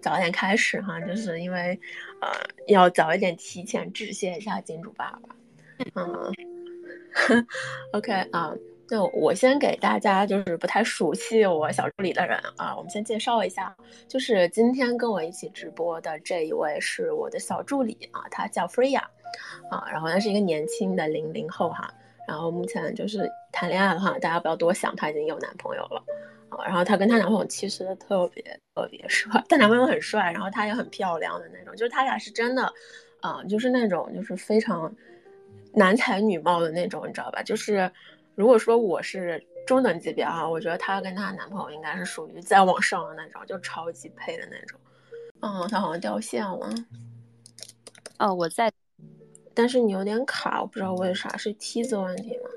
早点开始哈，就是因为呃要早一点提前致谢一下金主爸爸。嗯，OK 啊，那我先给大家就是不太熟悉我小助理的人啊，我们先介绍一下，就是今天跟我一起直播的这一位是我的小助理啊，他叫 Freya 啊，然后他是一个年轻的零零后哈，然后目前就是谈恋爱了哈，大家不要多想，他已经有男朋友了。啊，然后她跟她男朋友其实特别特别帅，她男朋友很帅，然后她也很漂亮的那种，就是他俩是真的，啊，就是那种就是非常男才女貌的那种，你知道吧？就是如果说我是中等级别啊，我觉得她跟她男朋友应该是属于再往上的那种，就超级配的那种。嗯，他好像掉线了。哦，我在，但是你有点卡，我不知道为啥，是梯子问题吗？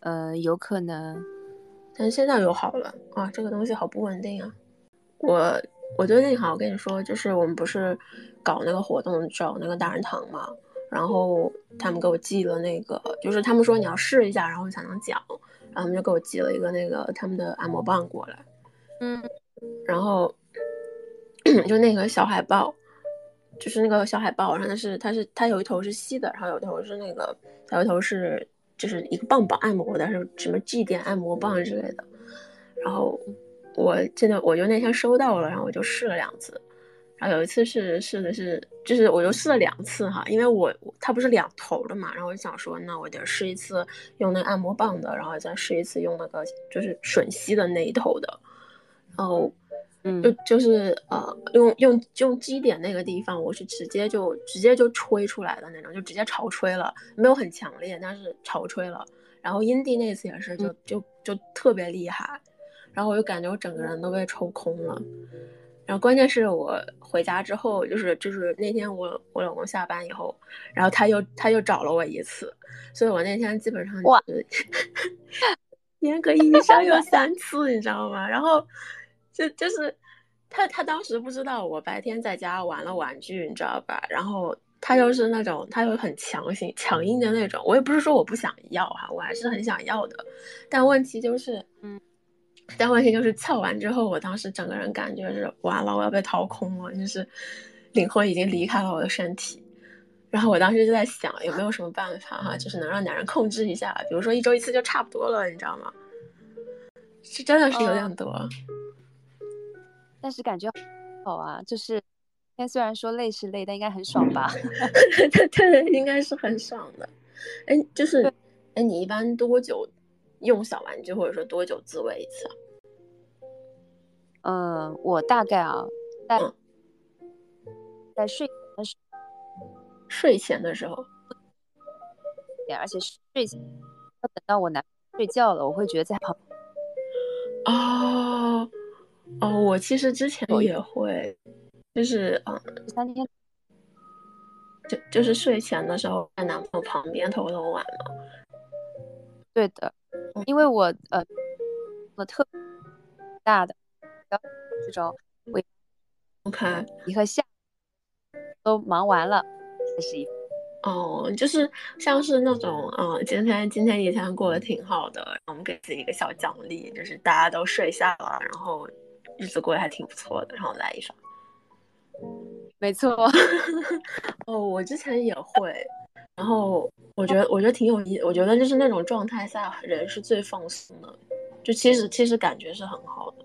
呃，有可能。但现在又好了啊！这个东西好不稳定啊！我我最近好，我跟你说，就是我们不是搞那个活动找那个大人堂嘛，然后他们给我寄了那个，就是他们说你要试一下，然后才能讲，然后他们就给我寄了一个那个他们的按摩棒过来，嗯，然后 就那个小海豹，就是那个小海豹，然后它是它是它有一头是吸的，然后有一头是那个，还有一头是。就是一个棒棒按摩的，是什么祭奠按摩棒之类的。然后我现在我就那天收到了，然后我就试了两次。然后有一次是试的是，就是我就试了两次哈，因为我它不是两头的嘛，然后我就想说，那我得试一次用那个按摩棒的，然后再试一次用那个就是吮吸的那一头的。然后。嗯，就就是呃，用用用基点那个地方，我是直接就直接就吹出来的那种，就直接潮吹了，没有很强烈，但是潮吹了。然后阴蒂那次也是，就就就特别厉害，然后我就感觉我整个人都被抽空了。然后关键是我回家之后，就是就是那天我我老公下班以后，然后他又他又找了我一次，所以我那天基本上哇，严格意义上有三次，你知道吗？然后。就就是他，他当时不知道我白天在家玩了玩具，你知道吧？然后他就是那种，他又很强行强硬的那种。我也不是说我不想要哈，我还是很想要的。但问题就是，嗯，但问题就是撬完之后，我当时整个人感觉是完了，我要被掏空了，就是灵魂已经离开了我的身体。然后我当时就在想，有没有什么办法哈，就是能让男人控制一下，比如说一周一次就差不多了，你知道吗？是真的是有点多。但是感觉好啊，就是虽然说累是累，但应该很爽吧？对对，应该是很爽的。哎，就是，哎，你一般多久用小玩具，或者说多久自慰一次？嗯，我大概啊，在在睡前的时睡前的时候，对而且睡前要等到我男睡觉了，我会觉得在旁哦。哦，我其实之前也会，就是嗯，三天，就就是睡前的时候在男朋友旁边偷偷玩嘛。对的，因为我呃，我特大的，这种我 OK，一和下都忙完了才是一。哦，就是像是那种嗯，今天今天一天过得挺好的，我们给自己一个小奖励，就是大家都睡下了，然后。日子过得还挺不错的，然后来一首。没错。哦，我之前也会，然后我觉得我觉得挺有意，我觉得就是那种状态下人是最放松的，就其实其实感觉是很好的。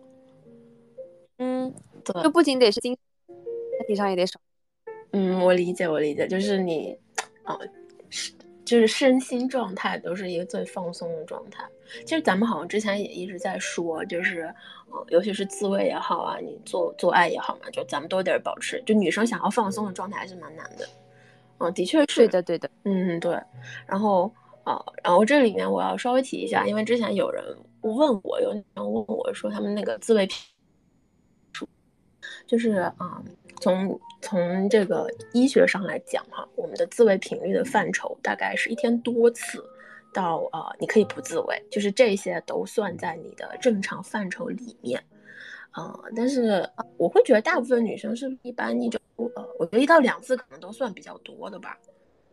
嗯，对，就不仅得是精，身体上也得爽。嗯，我理解，我理解，就是你，哦，是。就是身心状态都是一个最放松的状态。其实咱们好像之前也一直在说，就是，呃，尤其是自慰也好啊，你做做爱也好嘛，就咱们都得保持。就女生想要放松的状态还是蛮难的。嗯，的确是。对的，对的。嗯，对。然后，啊，然后这里面我要稍微提一下，因为之前有人问我，有人问我说他们那个自慰就是啊。从从这个医学上来讲，哈，我们的自慰频率的范畴大概是一天多次，到呃，你可以不自慰，就是这些都算在你的正常范畴里面，呃，但是我会觉得大部分女生是一般一周，呃，我觉得一到两次可能都算比较多的吧，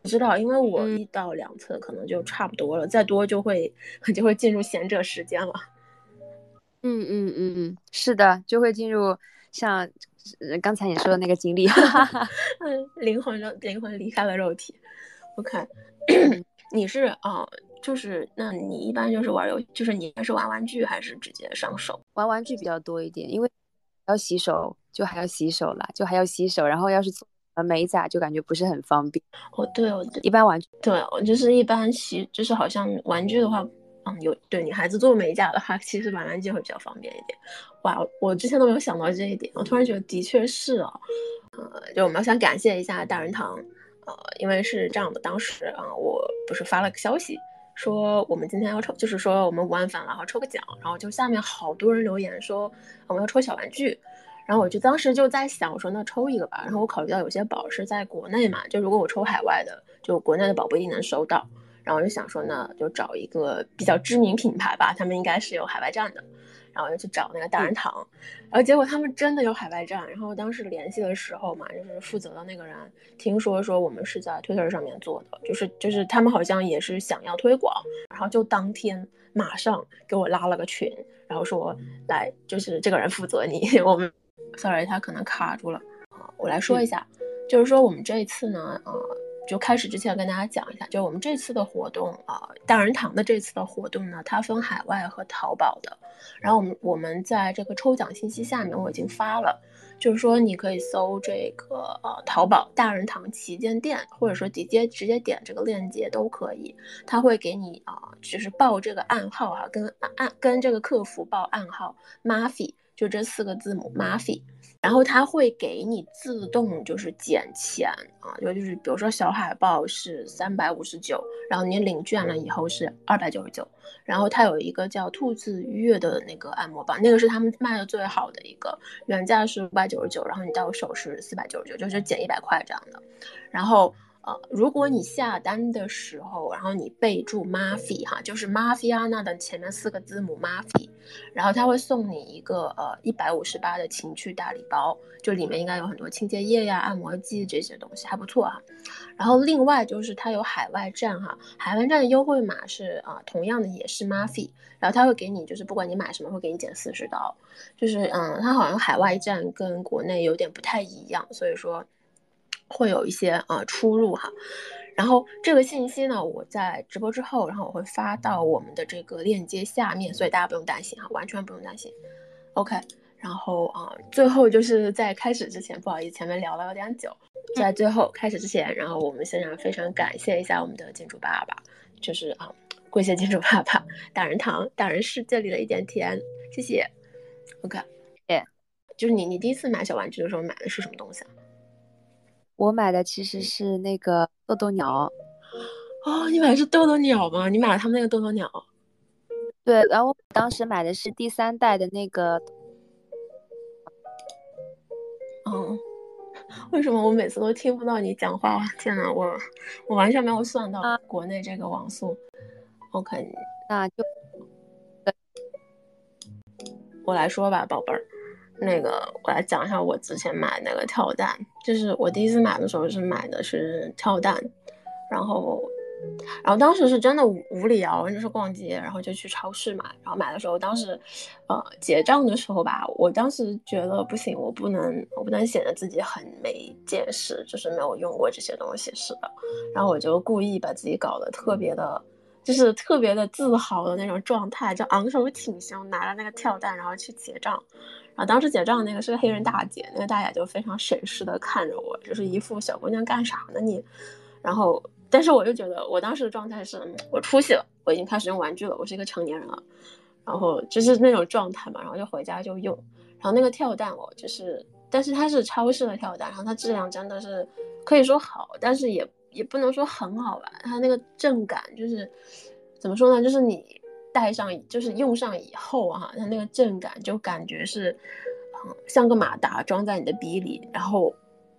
我知道，因为我一到两次可能就差不多了，再多就会 就会进入贤者时间了。嗯嗯嗯嗯，是的，就会进入。像刚才你说的那个经历，嗯，灵魂的灵魂离开了肉体。OK，你是啊，就是那你一般就是玩游，就是你是玩玩具还是直接上手？玩玩具比较多一点，因为要洗手，就还要洗手啦，就还要洗手，然后要是做美甲，就感觉不是很方便。哦，对，我一般玩具，对我就是一般洗，就是好像玩具的话。嗯，有对女孩子做美甲的话，其实玩玩具会比较方便一点。哇，我之前都没有想到这一点，我突然觉得的确是啊。呃，就我们要想感谢一下大人堂，呃，因为是这样的，当时啊，我不是发了个消息，说我们今天要抽，就是说我们五万粉了，然后抽个奖，然后就下面好多人留言说我们要抽小玩具，然后我就当时就在想，我说那抽一个吧。然后我考虑到有些宝是在国内嘛，就如果我抽海外的，就国内的宝不一定能收到。然后就想说呢，就找一个比较知名品牌吧，他们应该是有海外站的。然后就去找那个大人堂，然后结果他们真的有海外站。然后当时联系的时候嘛，就是负责的那个人听说说我们是在 Twitter 上面做的，就是就是他们好像也是想要推广，然后就当天马上给我拉了个群，然后说来就是这个人负责你，我们 sorry 他可能卡住了啊，我来说一下，就是说我们这一次呢，呃。就开始之前跟大家讲一下，就我们这次的活动啊，大人堂的这次的活动呢，它分海外和淘宝的。然后我们我们在这个抽奖信息下面我已经发了，就是说你可以搜这个呃淘宝大人堂旗舰店，或者说直接直接点这个链接都可以，他会给你啊，就是报这个暗号哈，跟暗跟这个客服报暗号 Mafi，就这四个字母 Mafi。然后它会给你自动就是减钱啊，就就是比如说小海报是三百五十九，然后你领券了以后是二百九十九，然后它有一个叫兔子月的那个按摩棒，那个是他们卖的最好的一个，原价是五百九十九，然后你到手是四百九十九，就是减一百块这样的，然后。呃，如果你下单的时候，然后你备注 Mafi 哈，就是 Mafiana 的前面四个字母 Mafi，然后他会送你一个呃一百五十八的情趣大礼包，就里面应该有很多清洁液呀、按摩剂这些东西，还不错哈。然后另外就是它有海外站哈，海外站的优惠码是啊，同样的也是 Mafi，然后他会给你就是不管你买什么会给你减四十刀，就是嗯，它好像海外站跟国内有点不太一样，所以说。会有一些啊出入哈，然后这个信息呢，我在直播之后，然后我会发到我们的这个链接下面，所以大家不用担心哈，完全不用担心。OK，然后啊，最后就是在开始之前，不好意思，前面聊了有点久，在最后开始之前，然后我们现在非常感谢一下我们的金主爸爸，就是啊，跪谢金主爸爸，大人堂，大人世界里的一点甜，谢谢。OK，耶，就是你，你第一次买小玩具的时候买的是什么东西啊？我买的其实是那个豆豆鸟，哦，你买的是豆豆鸟吗？你买了他们那个豆豆鸟？对，然后我当时买的是第三代的那个。哦，为什么我每次都听不到你讲话？天呐，我我完全没有算到国内这个网速。OK，那就我来说吧，宝贝儿。那个，我来讲一下我之前买那个跳蛋，就是我第一次买的时候是买的是跳蛋，然后，然后当时是真的无无聊，就是逛街，然后就去超市买，然后买的时候，当时，呃，结账的时候吧，我当时觉得不行，我不能，我不能显得自己很没见识，就是没有用过这些东西似的，然后我就故意把自己搞得特别的，就是特别的自豪的那种状态，就昂首挺胸，拿着那个跳蛋，然后去结账。然后当时结账那个是个黑人大姐，那个大姐就非常审视的看着我，就是一副小姑娘干啥呢你？然后，但是我就觉得我当时的状态是我出息了，我已经开始用玩具了，我是一个成年人了，然后就是那种状态嘛，然后就回家就用。然后那个跳蛋哦就是，但是它是超市的跳蛋，然后它质量真的是可以说好，但是也也不能说很好吧，它那个震感就是怎么说呢，就是你。戴上就是用上以后哈，它那个震感就感觉是，像个马达装在你的鼻里，然后。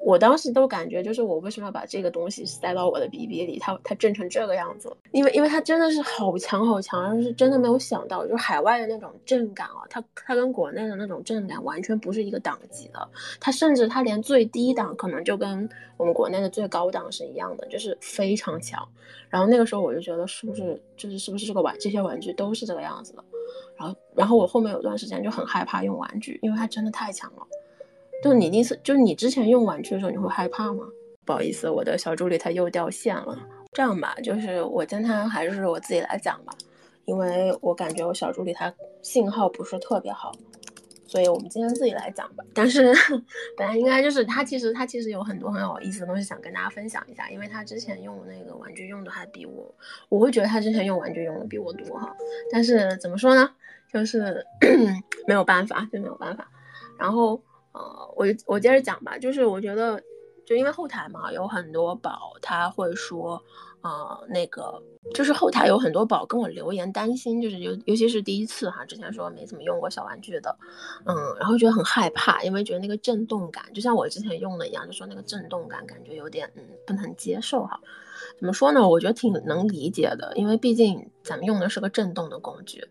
我当时都感觉，就是我为什么要把这个东西塞到我的鼻鼻里？它它震成这个样子，因为因为它真的是好强好强，然后是真的没有想到，就是海外的那种震感啊，它它跟国内的那种震感完全不是一个档级的，它甚至它连最低档可能就跟我们国内的最高档是一样的，就是非常强。然后那个时候我就觉得，是不是就是是不是这个玩这些玩具都是这个样子的？然后然后我后面有段时间就很害怕用玩具，因为它真的太强了。就你第一次，就是你之前用玩具的时候，你会害怕吗？不好意思，我的小助理他又掉线了。这样吧，就是我今天还是我自己来讲吧，因为我感觉我小助理他信号不是特别好。所以我们今天自己来讲吧。但是本来应该就是他，其实他其实有很多很有意思的东西想跟大家分享一下，因为他之前用那个玩具用的还比我，我会觉得他之前用玩具用的比我多哈。但是怎么说呢，就是 没有办法，就没有办法。然后呃，我我接着讲吧，就是我觉得就因为后台嘛，有很多宝他会说。呃，那个就是后台有很多宝跟我留言，担心就是尤尤其是第一次哈，之前说没怎么用过小玩具的，嗯，然后觉得很害怕，因为觉得那个震动感，就像我之前用的一样，就说那个震动感感觉有点嗯不能接受哈。怎么说呢？我觉得挺能理解的，因为毕竟咱们用的是个震动的工具。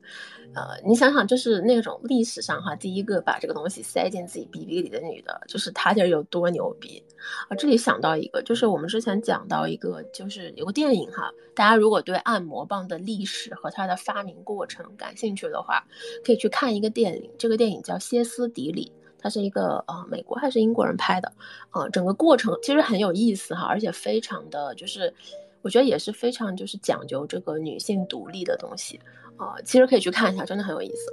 呃，你想想，就是那种历史上哈，第一个把这个东西塞进自己鼻鼻里的女的，就是她得有多牛逼啊！这里想到一个，就是我们之前讲到一个，就是有个电影哈，大家如果对按摩棒的历史和它的发明过程感兴趣的话，可以去看一个电影，这个电影叫《歇斯底里》，它是一个呃美国还是英国人拍的，呃，整个过程其实很有意思哈，而且非常的就是，我觉得也是非常就是讲究这个女性独立的东西。啊，其实可以去看一下，真的很有意思。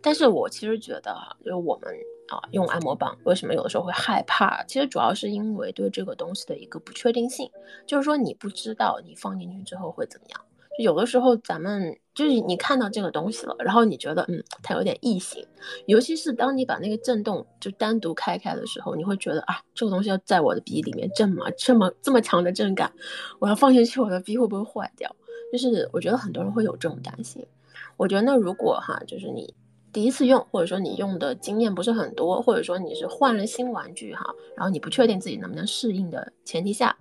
但是我其实觉得，就我们啊用按摩棒，为什么有的时候会害怕？其实主要是因为对这个东西的一个不确定性，就是说你不知道你放进去之后会怎么样。有的时候咱们就是你看到这个东西了，然后你觉得嗯它有点异形，尤其是当你把那个震动就单独开开的时候，你会觉得啊这个东西要在我的鼻里面震吗？这么这么强的震感，我要放进去，我的鼻会不会坏掉？就是我觉得很多人会有这种担心，我觉得那如果哈，就是你第一次用，或者说你用的经验不是很多，或者说你是换了新玩具哈，然后你不确定自己能不能适应的前提下。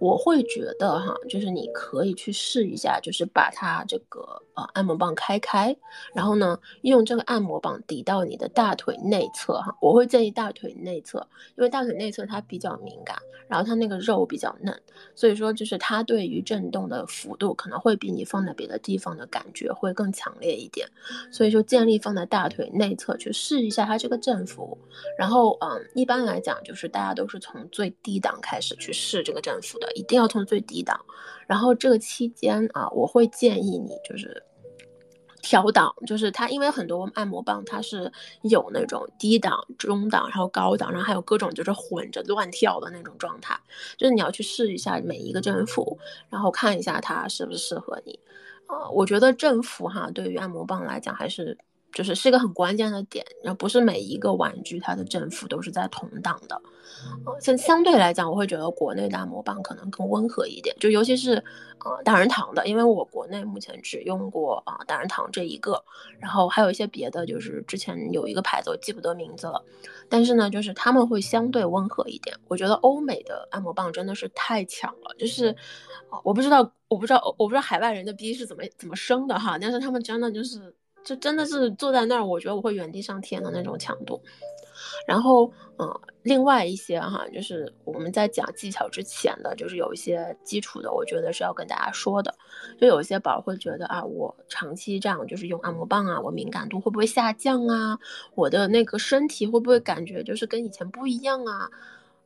我会觉得哈，就是你可以去试一下，就是把它这个呃按摩棒开开，然后呢，用这个按摩棒抵到你的大腿内侧哈。我会建议大腿内侧，因为大腿内侧它比较敏感，然后它那个肉比较嫩，所以说就是它对于震动的幅度可能会比你放在别的地方的感觉会更强烈一点。所以说建议放在大腿内侧去试一下它这个振幅，然后嗯，一般来讲就是大家都是从最低档开始去试这个振幅的。一定要从最低档，然后这个期间啊，我会建议你就是调档，就是它，因为很多按摩棒它是有那种低档、中档，然后高档，然后还有各种就是混着乱跳的那种状态，就是你要去试一下每一个振幅，然后看一下它是不适合你。啊，我觉得振幅哈，对于按摩棒来讲还是。就是是一个很关键的点，然后不是每一个玩具它的振幅都是在同档的，呃相相对来讲，我会觉得国内的按摩棒可能更温和一点，就尤其是呃大人堂的，因为我国内目前只用过啊大人堂这一个，然后还有一些别的，就是之前有一个牌子我记不得名字了，但是呢，就是他们会相对温和一点。我觉得欧美的按摩棒真的是太强了，就是我不知道我不知道我不知道海外人的逼是怎么怎么生的哈，但是他们真的就是。就真的是坐在那儿，我觉得我会原地上天的那种强度。然后，嗯，另外一些哈，就是我们在讲技巧之前的，就是有一些基础的，我觉得是要跟大家说的。就有一些宝会觉得啊，我长期这样就是用按摩棒啊，我敏感度会不会下降啊？我的那个身体会不会感觉就是跟以前不一样啊？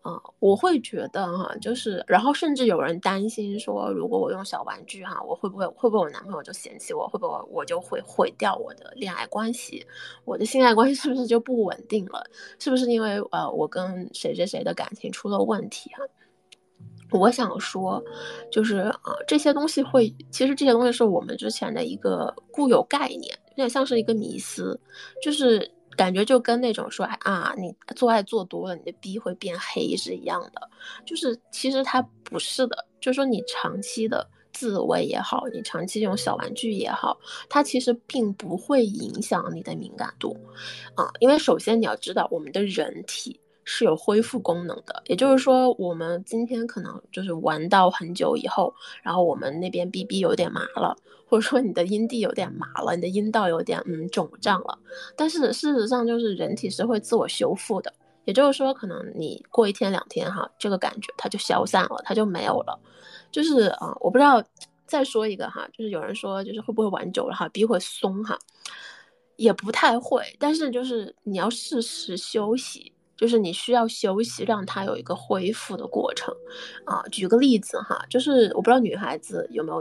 啊，我会觉得哈，就是，然后甚至有人担心说，如果我用小玩具哈，我会不会会不会我男朋友就嫌弃我，会不会我就会毁掉我的恋爱关系，我的性爱关系是不是就不稳定了？是不是因为呃我跟谁谁谁的感情出了问题哈？我想说，就是啊这些东西会，其实这些东西是我们之前的一个固有概念，有点像是一个迷思，就是。感觉就跟那种说啊，你做爱做多了，你的逼会变黑是一样的。就是其实它不是的，就是说你长期的自慰也好，你长期用小玩具也好，它其实并不会影响你的敏感度啊。因为首先你要知道，我们的人体是有恢复功能的，也就是说，我们今天可能就是玩到很久以后，然后我们那边逼逼有点麻了。或者说你的阴蒂有点麻了，你的阴道有点嗯肿胀了，但是事实上就是人体是会自我修复的，也就是说可能你过一天两天哈，这个感觉它就消散了，它就没有了。就是啊，我不知道再说一个哈，就是有人说就是会不会玩久了哈，逼会松哈，也不太会，但是就是你要适时休息。就是你需要休息，让它有一个恢复的过程。啊，举个例子哈，就是我不知道女孩子有没有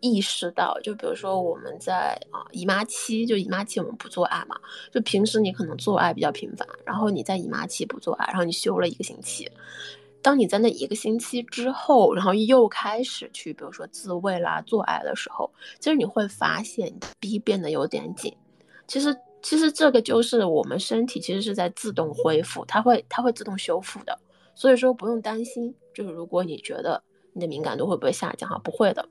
意识到，就比如说我们在啊姨妈期，就姨妈期我们不做爱嘛，就平时你可能做爱比较频繁，然后你在姨妈期不做爱，然后你休了一个星期。当你在那一个星期之后，然后又开始去，比如说自慰啦、做爱的时候，其实你会发现你的逼变得有点紧。其实，其实这个就是我们身体其实是在自动恢复，它会它会自动修复的。所以说不用担心，就是如果你觉得你的敏感度会不会下降哈，不会的。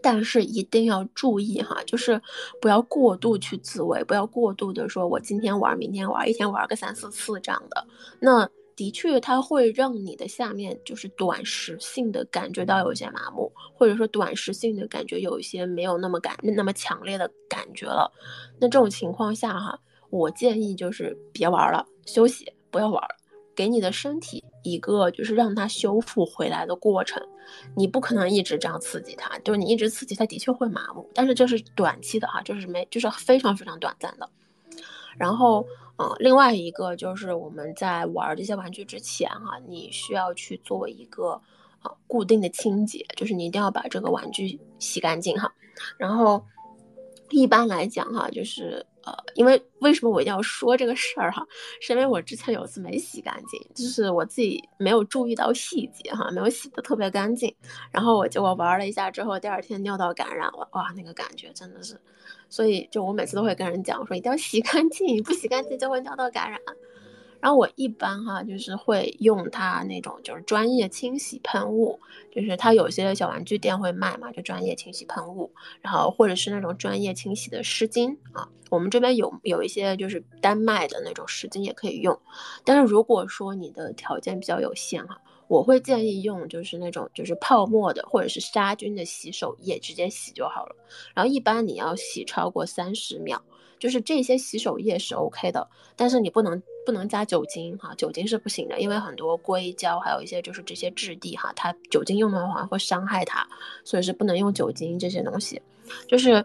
但是一定要注意哈，就是不要过度去自慰，不要过度的说我今天玩，明天玩，一天玩个三四次这样的。那。的确，它会让你的下面就是短时性的感觉到有一些麻木，或者说短时性的感觉有一些没有那么感那么强烈的感觉了。那这种情况下哈，我建议就是别玩了，休息，不要玩，给你的身体一个就是让它修复回来的过程。你不可能一直这样刺激它，就是你一直刺激它的确会麻木，但是这是短期的哈，就是没就是非常非常短暂的。然后。嗯，另外一个就是我们在玩这些玩具之前哈，你需要去做一个啊固定的清洁，就是你一定要把这个玩具洗干净哈。然后一般来讲哈，就是呃，因为为什么我一定要说这个事儿哈，是因为我之前有次没洗干净，就是我自己没有注意到细节哈，没有洗的特别干净，然后我就我玩了一下之后，第二天尿道感染了，哇，那个感觉真的是。所以，就我每次都会跟人讲说，一定要洗干净，不洗干净就会尿道感染。然后我一般哈，就是会用它那种就是专业清洗喷雾，就是它有些小玩具店会卖嘛，就专业清洗喷雾，然后或者是那种专业清洗的湿巾啊。我们这边有有一些就是单卖的那种湿巾也可以用，但是如果说你的条件比较有限哈。我会建议用就是那种就是泡沫的或者是杀菌的洗手液直接洗就好了。然后一般你要洗超过三十秒，就是这些洗手液是 OK 的，但是你不能不能加酒精哈，酒精是不行的，因为很多硅胶还有一些就是这些质地哈，它酒精用的话会伤害它，所以是不能用酒精这些东西。就是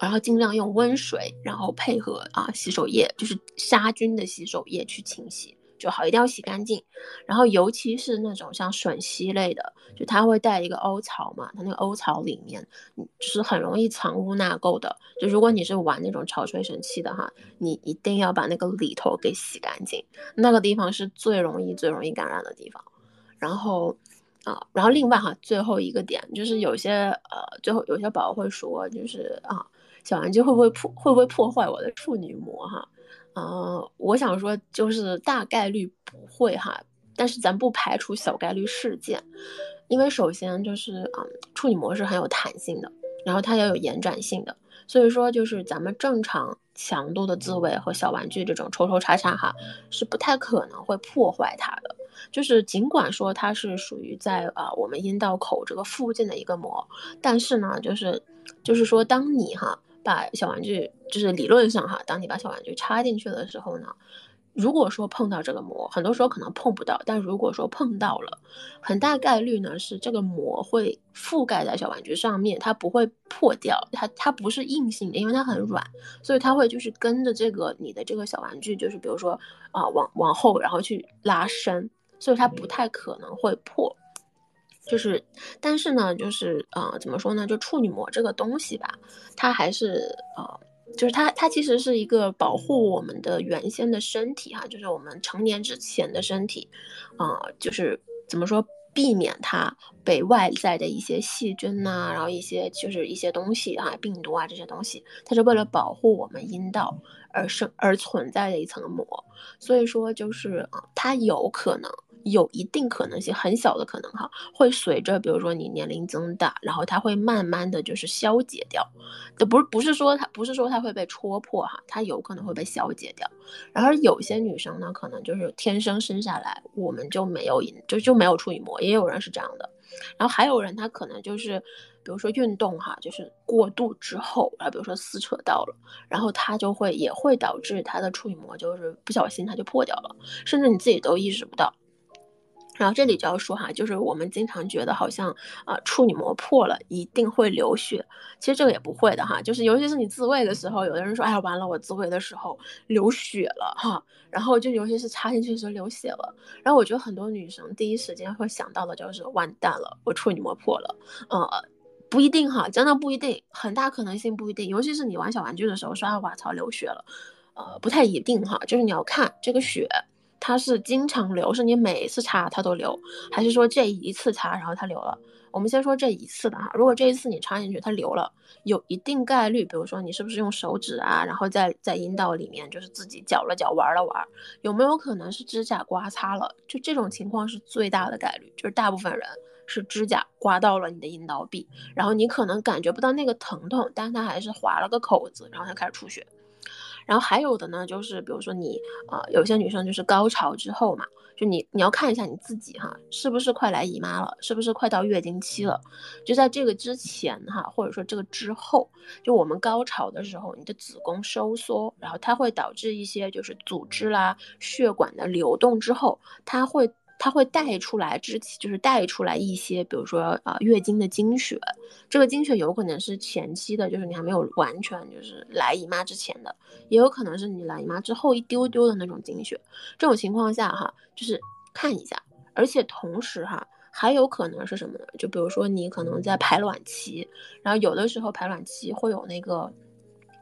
然后尽量用温水，然后配合啊洗手液，就是杀菌的洗手液去清洗。就好，一定要洗干净，然后尤其是那种像吮吸类的，就它会带一个凹槽嘛，它那个凹槽里面，就是很容易藏污纳垢的。就如果你是玩那种潮吹神器的哈，你一定要把那个里头给洗干净，那个地方是最容易最容易感染的地方。然后啊，然后另外哈，最后一个点就是有些呃，最后有些宝宝会说，就是啊，小玩具会不会破会不会破坏我的处女膜哈？呃，我想说就是大概率不会哈，但是咱不排除小概率事件，因为首先就是啊，处女膜是很有弹性的，然后它也有延展性的，所以说就是咱们正常强度的自慰和小玩具这种抽抽插插哈，是不太可能会破坏它的。就是尽管说它是属于在啊我们阴道口这个附近的一个膜，但是呢，就是就是说当你哈。把小玩具，就是理论上哈，当你把小玩具插进去的时候呢，如果说碰到这个膜，很多时候可能碰不到，但如果说碰到了，很大概率呢是这个膜会覆盖在小玩具上面，它不会破掉，它它不是硬性的，因为它很软，所以它会就是跟着这个你的这个小玩具，就是比如说啊往往后然后去拉伸，所以它不太可能会破。就是，但是呢，就是呃，怎么说呢？就处女膜这个东西吧，它还是呃，就是它它其实是一个保护我们的原先的身体哈，就是我们成年之前的身体，啊，就是怎么说，避免它被外在的一些细菌呐，然后一些就是一些东西啊，病毒啊这些东西，它是为了保护我们阴道而生而存在的一层膜，所以说就是啊，它有可能。有一定可能性，很小的可能哈，会随着比如说你年龄增大，然后它会慢慢的就是消解掉，就不是不是说它不是说它会被戳破哈，它有可能会被消解掉。然后有些女生呢，可能就是天生生下来我们就没有就就没有处女膜，也有人是这样的。然后还有人他可能就是，比如说运动哈，就是过度之后，然后比如说撕扯到了，然后它就会也会导致它的处女膜就是不小心它就破掉了，甚至你自己都意识不到。然后这里就要说哈，就是我们经常觉得好像啊处女膜破了一定会流血，其实这个也不会的哈。就是尤其是你自慰的时候，有的人说哎呀完了我自慰的时候流血了哈，然后就尤其是插进去的时候流血了，然后我觉得很多女生第一时间会想到的就是完蛋了，我处女膜破了。呃，不一定哈，真的不一定，很大可能性不一定，尤其是你玩小玩具的时候刷哇操流血了，呃不太一定哈，就是你要看这个血。它是经常流，是你每一次擦它都流，还是说这一次擦然后它流了？我们先说这一次的哈，如果这一次你插进去它流了，有一定概率，比如说你是不是用手指啊，然后在在阴道里面就是自己搅了搅玩了玩，有没有可能是指甲刮擦了？就这种情况是最大的概率，就是大部分人是指甲刮到了你的阴道壁，然后你可能感觉不到那个疼痛，但它还是划了个口子，然后它开始出血。然后还有的呢，就是比如说你，呃，有些女生就是高潮之后嘛，就你你要看一下你自己哈，是不是快来姨妈了，是不是快到月经期了？就在这个之前哈，或者说这个之后，就我们高潮的时候，你的子宫收缩，然后它会导致一些就是组织啦、血管的流动之后，它会。它会带出来之前，就是带出来一些，比如说啊，月经的经血。这个经血有可能是前期的，就是你还没有完全就是来姨妈之前的，也有可能是你来姨妈之后一丢丢的那种经血。这种情况下哈，就是看一下，而且同时哈，还有可能是什么呢？就比如说你可能在排卵期，然后有的时候排卵期会有那个。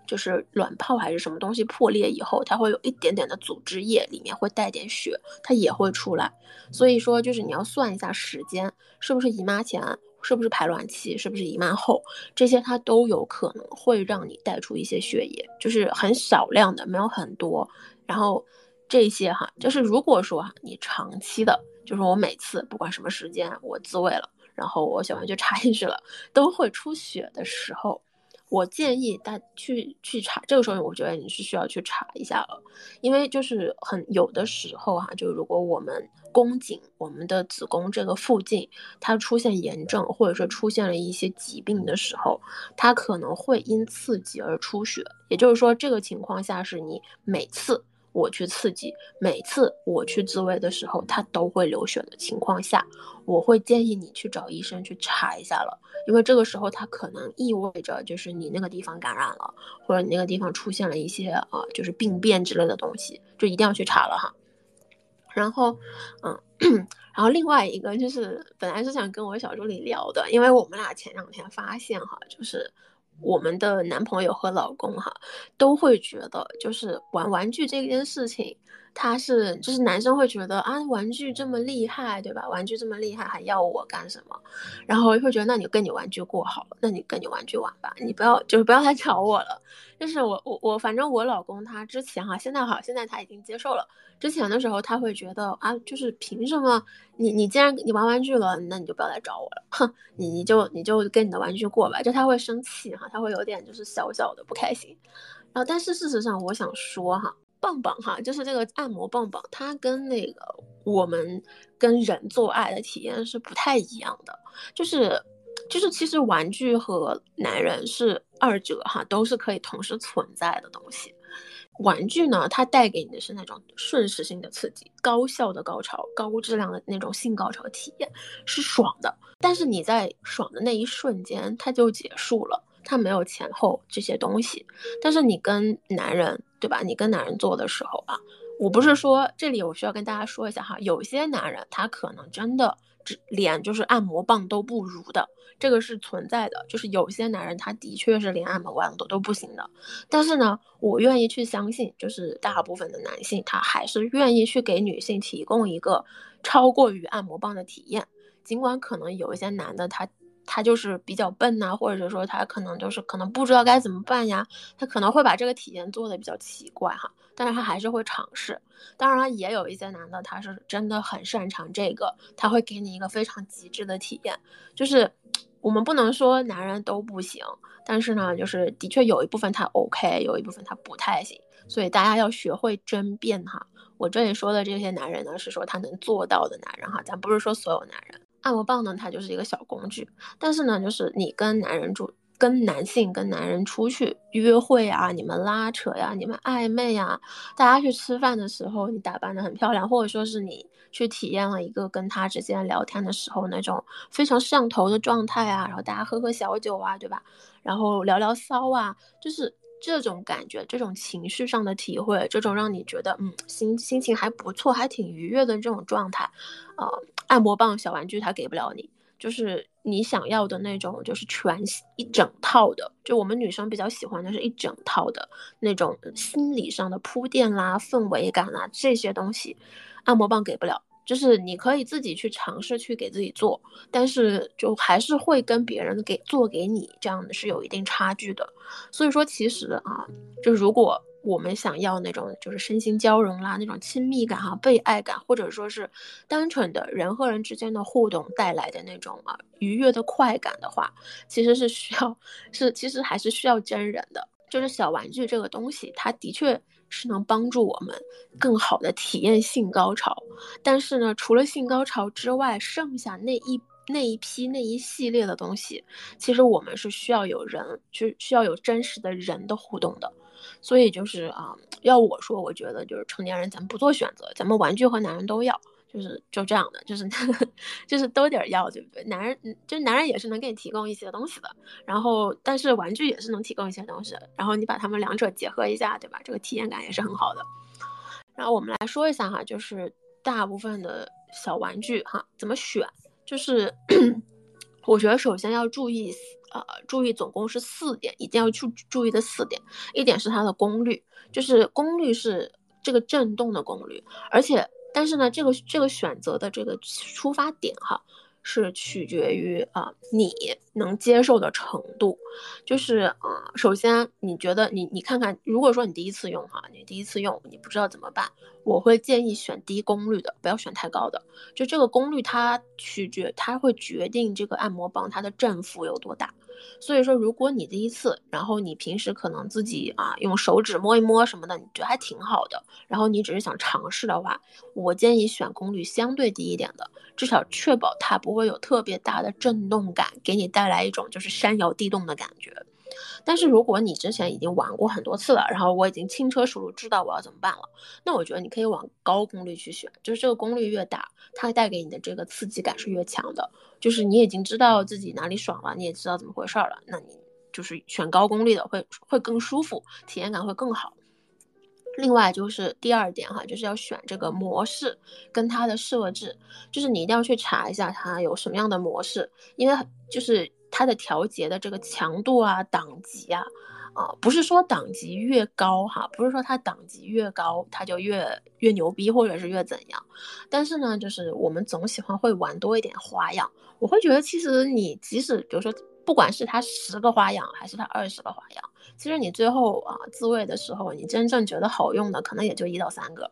就是卵泡还是什么东西破裂以后，它会有一点点的组织液，里面会带点血，它也会出来。所以说，就是你要算一下时间，是不是姨妈前，是不是排卵期，是不是姨妈后，这些它都有可能会让你带出一些血液，就是很少量的，没有很多。然后这些哈，就是如果说哈，你长期的，就是我每次不管什么时间我自慰了，然后我小完就 插进去了，都会出血的时候。我建议大去去查，这个时候我觉得你是需要去查一下了，因为就是很有的时候哈，就如果我们宫颈、我们的子宫这个附近它出现炎症，或者说出现了一些疾病的时候，它可能会因刺激而出血。也就是说，这个情况下是你每次。我去刺激，每次我去自慰的时候，它都会流血的情况下，我会建议你去找医生去查一下了，因为这个时候它可能意味着就是你那个地方感染了，或者你那个地方出现了一些啊，就是病变之类的东西，就一定要去查了哈。然后，嗯，然后另外一个就是本来是想跟我小助理聊的，因为我们俩前两天发现哈，就是。我们的男朋友和老公哈，都会觉得就是玩玩具这件事情，他是就是男生会觉得啊，玩具这么厉害，对吧？玩具这么厉害，还要我干什么？然后会觉得那你跟你玩具过好了，那你跟你玩具玩吧，你不要就是不要来找我了。就是我我我反正我老公他之前哈，现在好，现在他已经接受了。之前的时候他会觉得啊，就是凭什么你你既然你玩玩具了，那你就不要来找我了，哼，你你就你就跟你的玩具过吧，就他会生气哈，他会有点就是小小的不开心。然后但是事实上我想说哈，棒棒哈，就是这个按摩棒棒，它跟那个我们跟人做爱的体验是不太一样的，就是就是其实玩具和男人是二者哈，都是可以同时存在的东西。玩具呢，它带给你的是那种瞬时性的刺激，高效的高潮，高质量的那种性高潮体验，是爽的。但是你在爽的那一瞬间，它就结束了，它没有前后这些东西。但是你跟男人，对吧？你跟男人做的时候啊，我不是说这里我需要跟大家说一下哈，有些男人他可能真的只。连就是按摩棒都不如的，这个是存在的。就是有些男人他的确是连按摩棒都都不行的，但是呢，我愿意去相信，就是大部分的男性他还是愿意去给女性提供一个超过于按摩棒的体验。尽管可能有一些男的他他就是比较笨呐，或者说他可能就是可能不知道该怎么办呀，他可能会把这个体验做的比较奇怪哈。但是他还是会尝试，当然也有一些男的，他是真的很擅长这个，他会给你一个非常极致的体验。就是我们不能说男人都不行，但是呢，就是的确有一部分他 OK，有一部分他不太行，所以大家要学会争辩哈。我这里说的这些男人呢，是说他能做到的男人哈，咱不是说所有男人。按摩棒呢，它就是一个小工具，但是呢，就是你跟男人住。跟男性、跟男人出去约会啊，你们拉扯呀，你们暧昧呀，大家去吃饭的时候，你打扮的很漂亮，或者说是你去体验了一个跟他之间聊天的时候那种非常上头的状态啊，然后大家喝喝小酒啊，对吧？然后聊聊骚啊，就是这种感觉，这种情绪上的体会，这种让你觉得嗯心心情还不错，还挺愉悦的这种状态，呃，按摩棒、小玩具他给不了你。就是你想要的那种，就是全一整套的，就我们女生比较喜欢的是一整套的那种心理上的铺垫啦、氛围感啦这些东西，按摩棒给不了。就是你可以自己去尝试去给自己做，但是就还是会跟别人给做给你这样的是有一定差距的。所以说，其实啊，就如果。我们想要那种就是身心交融啦，那种亲密感哈，被爱感，或者说是单纯的人和人之间的互动带来的那种啊愉悦的快感的话，其实是需要是其实还是需要真人的。就是小玩具这个东西，它的确是能帮助我们更好的体验性高潮。但是呢，除了性高潮之外，剩下那一那一批那一系列的东西，其实我们是需要有人，去需要有真实的人的互动的。所以就是啊，要我说，我觉得就是成年人，咱们不做选择，咱们玩具和男人都要，就是就这样的，就是 就是都得要，对不对？男人，就是男人也是能给你提供一些东西的，然后但是玩具也是能提供一些东西的，然后你把他们两者结合一下，对吧？这个体验感也是很好的。然后我们来说一下哈，就是大部分的小玩具哈，怎么选？就是 我觉得首先要注意。呃，注意，总共是四点，一定要去注意的四点。一点是它的功率，就是功率是这个震动的功率，而且，但是呢，这个这个选择的这个出发点哈。是取决于啊，你能接受的程度，就是啊，首先你觉得你你看看，如果说你第一次用哈，你第一次用你不知道怎么办，我会建议选低功率的，不要选太高的。就这个功率它取决，它会决定这个按摩棒它的振幅有多大。所以说，如果你第一次，然后你平时可能自己啊用手指摸一摸什么的，你觉得还挺好的，然后你只是想尝试的话，我建议选功率相对低一点的，至少确保它不会有特别大的震动感，给你带来一种就是山摇地动的感觉。但是如果你之前已经玩过很多次了，然后我已经轻车熟路，知道我要怎么办了，那我觉得你可以往高功率去选，就是这个功率越大，它带给你的这个刺激感是越强的。就是你已经知道自己哪里爽了，你也知道怎么回事儿了，那你就是选高功率的会会更舒服，体验感会更好。另外就是第二点哈，就是要选这个模式跟它的设置，就是你一定要去查一下它有什么样的模式，因为就是。它的调节的这个强度啊、档级啊，啊，不是说档级越高哈，不是说它档级越高它就越越牛逼或者是越怎样，但是呢，就是我们总喜欢会玩多一点花样。我会觉得其实你即使比如说，不管是它十个花样还是它二十个花样，其实你最后啊自慰的时候，你真正觉得好用的可能也就一到三个。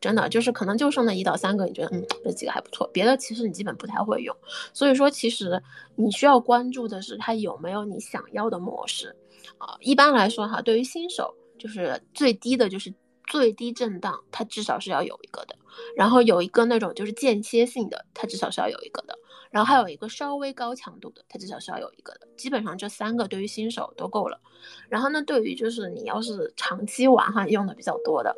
真的就是可能就剩那一到三个，你觉得嗯这几个还不错，别的其实你基本不太会用。所以说，其实你需要关注的是它有没有你想要的模式啊。一般来说哈，对于新手，就是最低的就是最低震荡，它至少是要有一个的。然后有一个那种就是间歇性的，它至少是要有一个的。然后还有一个稍微高强度的，它至少是要有一个的。基本上这三个对于新手都够了。然后呢，对于就是你要是长期玩哈，用的比较多的。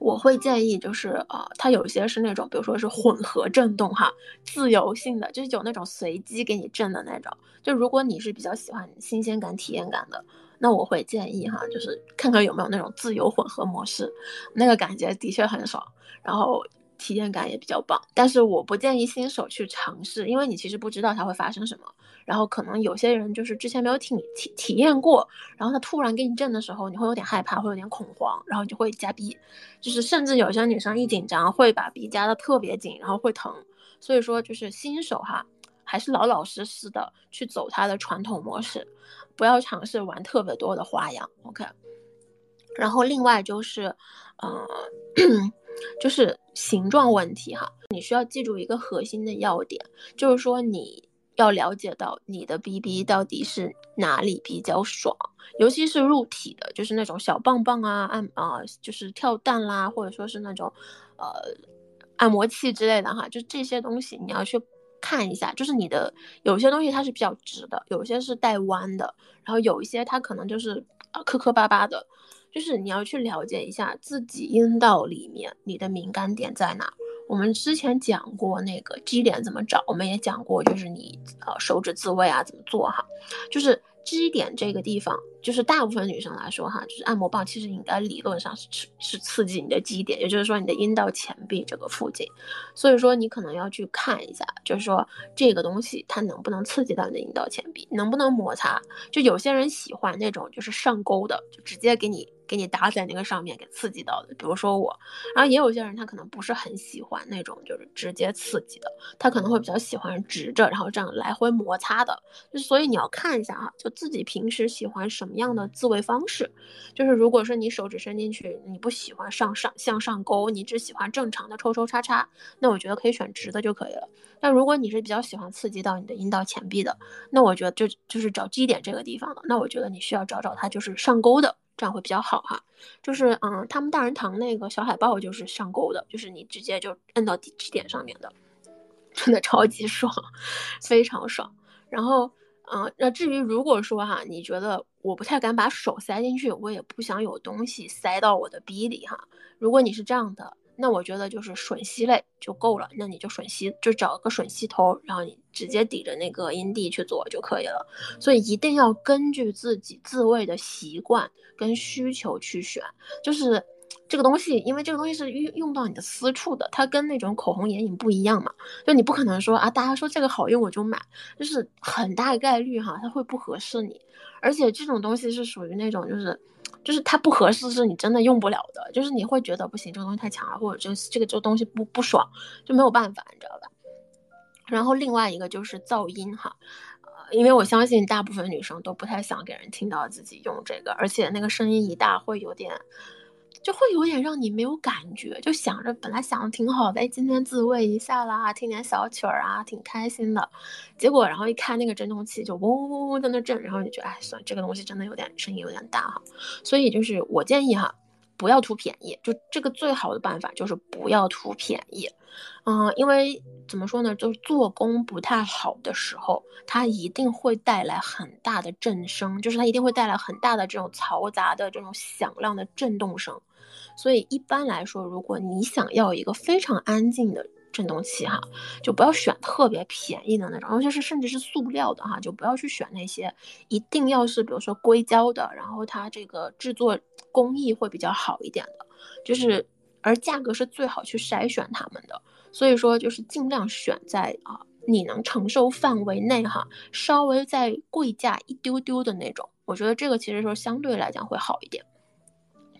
我会建议，就是呃，它有些是那种，比如说是混合震动哈，自由性的，就是有那种随机给你震的那种。就如果你是比较喜欢新鲜感、体验感的，那我会建议哈，就是看看有没有那种自由混合模式，那个感觉的确很爽。然后。体验感也比较棒，但是我不建议新手去尝试，因为你其实不知道它会发生什么。然后可能有些人就是之前没有体体体验过，然后他突然给你震的时候，你会有点害怕，会有点恐慌，然后你就会夹逼，就是甚至有些女生一紧张会把逼夹的特别紧，然后会疼。所以说就是新手哈，还是老老实实的去走它的传统模式，不要尝试玩特别多的花样。OK，然后另外就是，呃。就是形状问题哈，你需要记住一个核心的要点，就是说你要了解到你的 BB 到底是哪里比较爽，尤其是入体的，就是那种小棒棒啊，按啊，就是跳蛋啦，或者说是那种呃按摩器之类的哈，就这些东西你要去。看一下，就是你的有些东西它是比较直的，有些是带弯的，然后有一些它可能就是呃磕磕巴巴的，就是你要去了解一下自己阴道里面你的敏感点在哪。我们之前讲过那个基点怎么找，我们也讲过，就是你呃手指自慰啊怎么做哈，就是基点这个地方，就是大部分女生来说哈，就是按摩棒其实应该理论上是是是刺激你的基点，也就是说你的阴道前壁这个附近，所以说你可能要去看一下，就是说这个东西它能不能刺激到你的阴道前壁，能不能摩擦，就有些人喜欢那种就是上钩的，就直接给你。给你打在那个上面，给刺激到的，比如说我，然后也有些人他可能不是很喜欢那种就是直接刺激的，他可能会比较喜欢直着，然后这样来回摩擦的，就所以你要看一下哈，就自己平时喜欢什么样的自慰方式，就是如果说你手指伸进去，你不喜欢上上向上勾，你只喜欢正常的抽抽插插，那我觉得可以选直的就可以了。那如果你是比较喜欢刺激到你的阴道前壁的，那我觉得就就是找基点这个地方的，那我觉得你需要找找它就是上钩的。这样会比较好哈，就是嗯，他们大人堂那个小海报就是上钩的，就是你直接就摁到底支点上面的，真的超级爽，非常爽。然后嗯，那至于如果说哈，你觉得我不太敢把手塞进去，我也不想有东西塞到我的逼里哈，如果你是这样的。那我觉得就是吮吸类就够了，那你就吮吸，就找个吮吸头，然后你直接抵着那个阴蒂去做就可以了。所以一定要根据自己自慰的习惯跟需求去选。就是这个东西，因为这个东西是用用到你的私处的，它跟那种口红眼影不一样嘛。就你不可能说啊，大家说这个好用我就买，就是很大概率哈，它会不合适你。而且这种东西是属于那种就是。就是它不合适，是你真的用不了的。就是你会觉得不行，这个东西太强了，或者就这个这个东西不不爽，就没有办法，你知道吧？然后另外一个就是噪音哈，呃，因为我相信大部分女生都不太想给人听到自己用这个，而且那个声音一大会有点。就会有点让你没有感觉，就想着本来想的挺好的，哎，今天自慰一下啦，听点小曲儿啊，挺开心的。结果然后一开那个振动器，就嗡嗡嗡在那震，然后你觉得，哎，算这个东西真的有点声音有点大哈。所以就是我建议哈，不要图便宜，就这个最好的办法就是不要图便宜。嗯，因为怎么说呢，就是做工不太好的时候，它一定会带来很大的震声，就是它一定会带来很大的这种嘈杂的这种响亮的震动声。所以一般来说，如果你想要一个非常安静的振动器哈，就不要选特别便宜的那种，尤其是甚至是塑料的哈，就不要去选那些，一定要是比如说硅胶的，然后它这个制作工艺会比较好一点的，就是而价格是最好去筛选它们的。所以说就是尽量选在啊你能承受范围内哈，稍微再贵价一丢丢的那种，我觉得这个其实说相对来讲会好一点。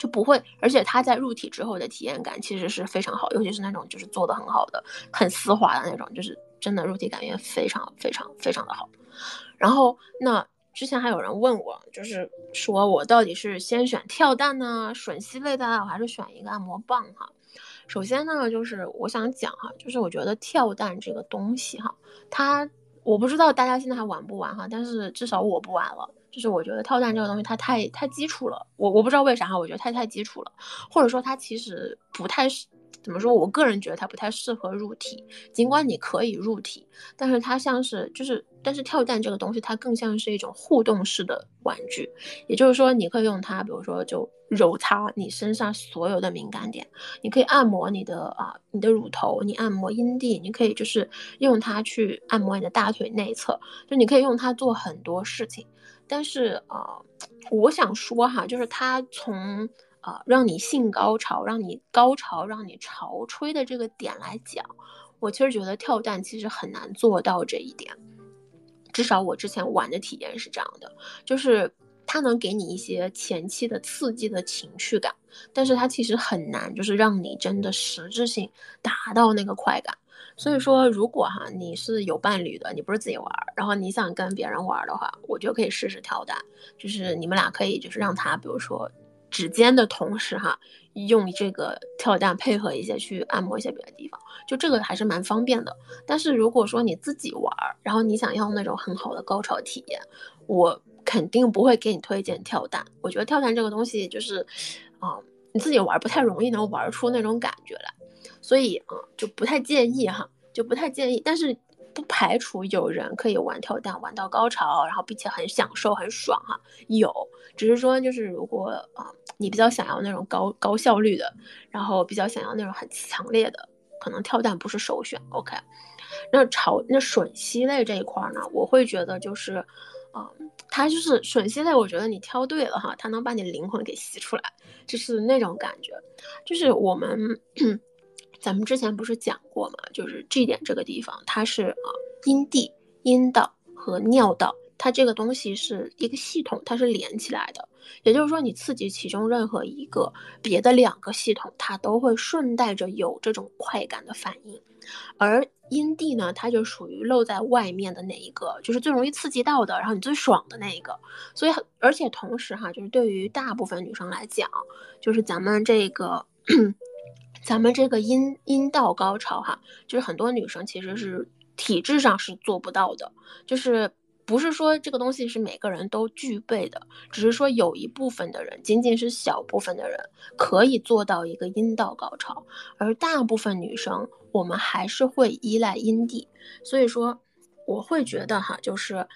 就不会，而且它在入体之后的体验感其实是非常好，尤其是那种就是做的很好的、很丝滑的那种，就是真的入体感觉非常非常非常的好。然后那之前还有人问我，就是说我到底是先选跳蛋呢、吮吸类的，我还是选一个按摩棒哈？首先呢，就是我想讲哈，就是我觉得跳蛋这个东西哈，它我不知道大家现在还玩不玩哈，但是至少我不玩了。就是我觉得跳蛋这个东西它太太基础了，我我不知道为啥哈，我觉得太太基础了，或者说它其实不太适，怎么说？我个人觉得它不太适合入体，尽管你可以入体，但是它像是就是，但是跳蛋这个东西它更像是一种互动式的玩具，也就是说你可以用它，比如说就揉擦你身上所有的敏感点，你可以按摩你的啊你的乳头，你按摩阴蒂，你可以就是用它去按摩你的大腿内侧，就你可以用它做很多事情。但是呃，我想说哈，就是它从呃让你性高潮、让你高潮、让你潮吹的这个点来讲，我其实觉得跳蛋其实很难做到这一点。至少我之前玩的体验是这样的，就是它能给你一些前期的刺激的情绪感，但是它其实很难，就是让你真的实质性达到那个快感。所以说，如果哈你是有伴侣的，你不是自己玩，然后你想跟别人玩的话，我觉得可以试试跳蛋，就是你们俩可以就是让他，比如说指尖的同时哈，用这个跳蛋配合一些去按摩一些别的地方，就这个还是蛮方便的。但是如果说你自己玩，然后你想要那种很好的高潮体验，我肯定不会给你推荐跳蛋。我觉得跳蛋这个东西就是，啊，你自己玩不太容易能玩出那种感觉来。所以啊，就不太建议哈，就不太建议。但是不排除有人可以玩跳蛋玩到高潮，然后并且很享受很爽哈。有，只是说就是如果啊，你比较想要那种高高效率的，然后比较想要那种很强烈的，可能跳蛋不是首选。OK，那潮那吮吸类这一块呢，我会觉得就是，嗯，它就是吮吸类，我觉得你挑对了哈，它能把你灵魂给吸出来，就是那种感觉，就是我们。咱们之前不是讲过吗？就是 G 点这个地方，它是啊阴蒂、阴道和尿道，它这个东西是一个系统，它是连起来的。也就是说，你刺激其中任何一个，别的两个系统它都会顺带着有这种快感的反应。而阴蒂呢，它就属于露在外面的那一个，就是最容易刺激到的，然后你最爽的那一个。所以，而且同时哈，就是对于大部分女生来讲，就是咱们这个。咱们这个阴阴道高潮哈，就是很多女生其实是体质上是做不到的，就是不是说这个东西是每个人都具备的，只是说有一部分的人，仅仅是小部分的人可以做到一个阴道高潮，而大部分女生我们还是会依赖阴蒂，所以说我会觉得哈，就是。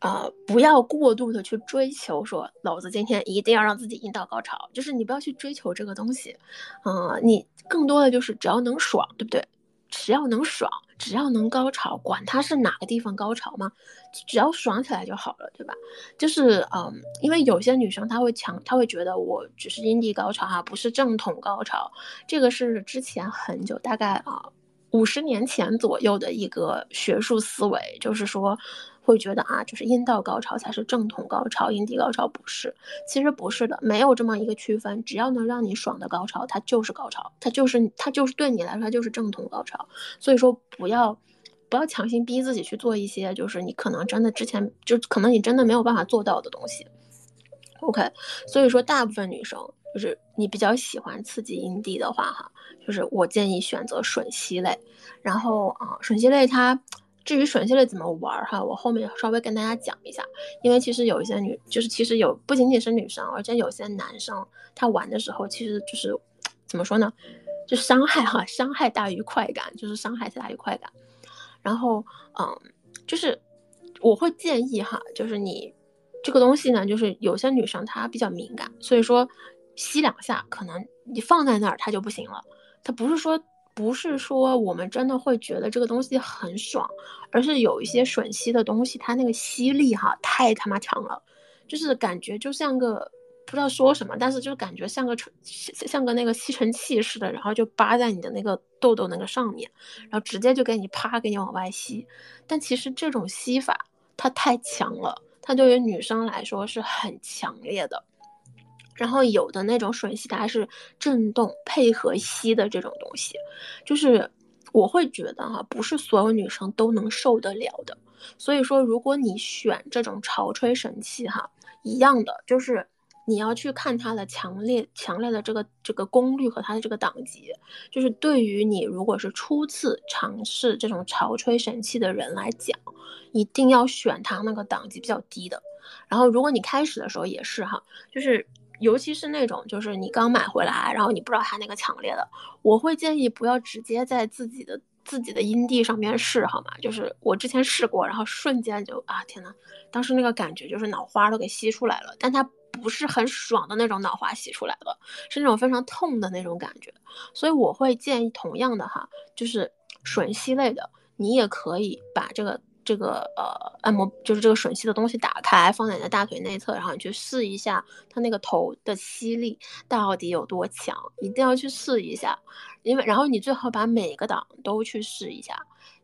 呃，不要过度的去追求，说老子今天一定要让自己阴道高潮，就是你不要去追求这个东西，嗯，你更多的就是只要能爽，对不对？只要能爽，只要能高潮，管它是哪个地方高潮嘛，只要爽起来就好了，对吧？就是嗯，因为有些女生她会强，她会觉得我只是阴蒂高潮哈，不是正统高潮，这个是之前很久，大概啊五十年前左右的一个学术思维，就是说。会觉得啊，就是阴道高潮才是正统高潮，阴蒂高潮不是。其实不是的，没有这么一个区分。只要能让你爽的高潮，它就是高潮，它就是它就是对你来说，它就是正统高潮。所以说，不要不要强行逼自己去做一些，就是你可能真的之前就可能你真的没有办法做到的东西。OK，所以说大部分女生就是你比较喜欢刺激阴蒂的话，哈，就是我建议选择吮吸类。然后啊，吮吸类它。至于吮吸类怎么玩哈，我后面稍微跟大家讲一下，因为其实有一些女，就是其实有不仅仅是女生，而且有些男生他玩的时候其实就是怎么说呢，就伤害哈，伤害大于快感，就是伤害大于快感。然后嗯，就是我会建议哈，就是你这个东西呢，就是有些女生她比较敏感，所以说吸两下可能你放在那儿它就不行了，它不是说。不是说我们真的会觉得这个东西很爽，而是有一些吮吸的东西，它那个吸力哈太他妈强了，就是感觉就像个不知道说什么，但是就感觉像个像个那个吸尘器似的，然后就扒在你的那个痘痘那个上面，然后直接就给你啪给你往外吸。但其实这种吸法它太强了，它对于女生来说是很强烈的。然后有的那种吮吸，它是震动配合吸的这种东西，就是我会觉得哈，不是所有女生都能受得了的。所以说，如果你选这种潮吹神器哈，一样的就是你要去看它的强烈、强烈的这个这个功率和它的这个档级。就是对于你如果是初次尝试这种潮吹神器的人来讲，一定要选它那个档级比较低的。然后如果你开始的时候也是哈，就是。尤其是那种，就是你刚买回来，然后你不知道它那个强烈的，我会建议不要直接在自己的自己的阴蒂上面试，好吗？就是我之前试过，然后瞬间就啊天呐，当时那个感觉就是脑花都给吸出来了，但它不是很爽的那种脑花吸出来了，是那种非常痛的那种感觉，所以我会建议同样的哈，就是吮吸类的，你也可以把这个。这个呃按摩就是这个吮吸的东西打开放在你的大腿内侧，然后你去试一下它那个头的吸力到底有多强，一定要去试一下，因为然后你最好把每个档都去试一下，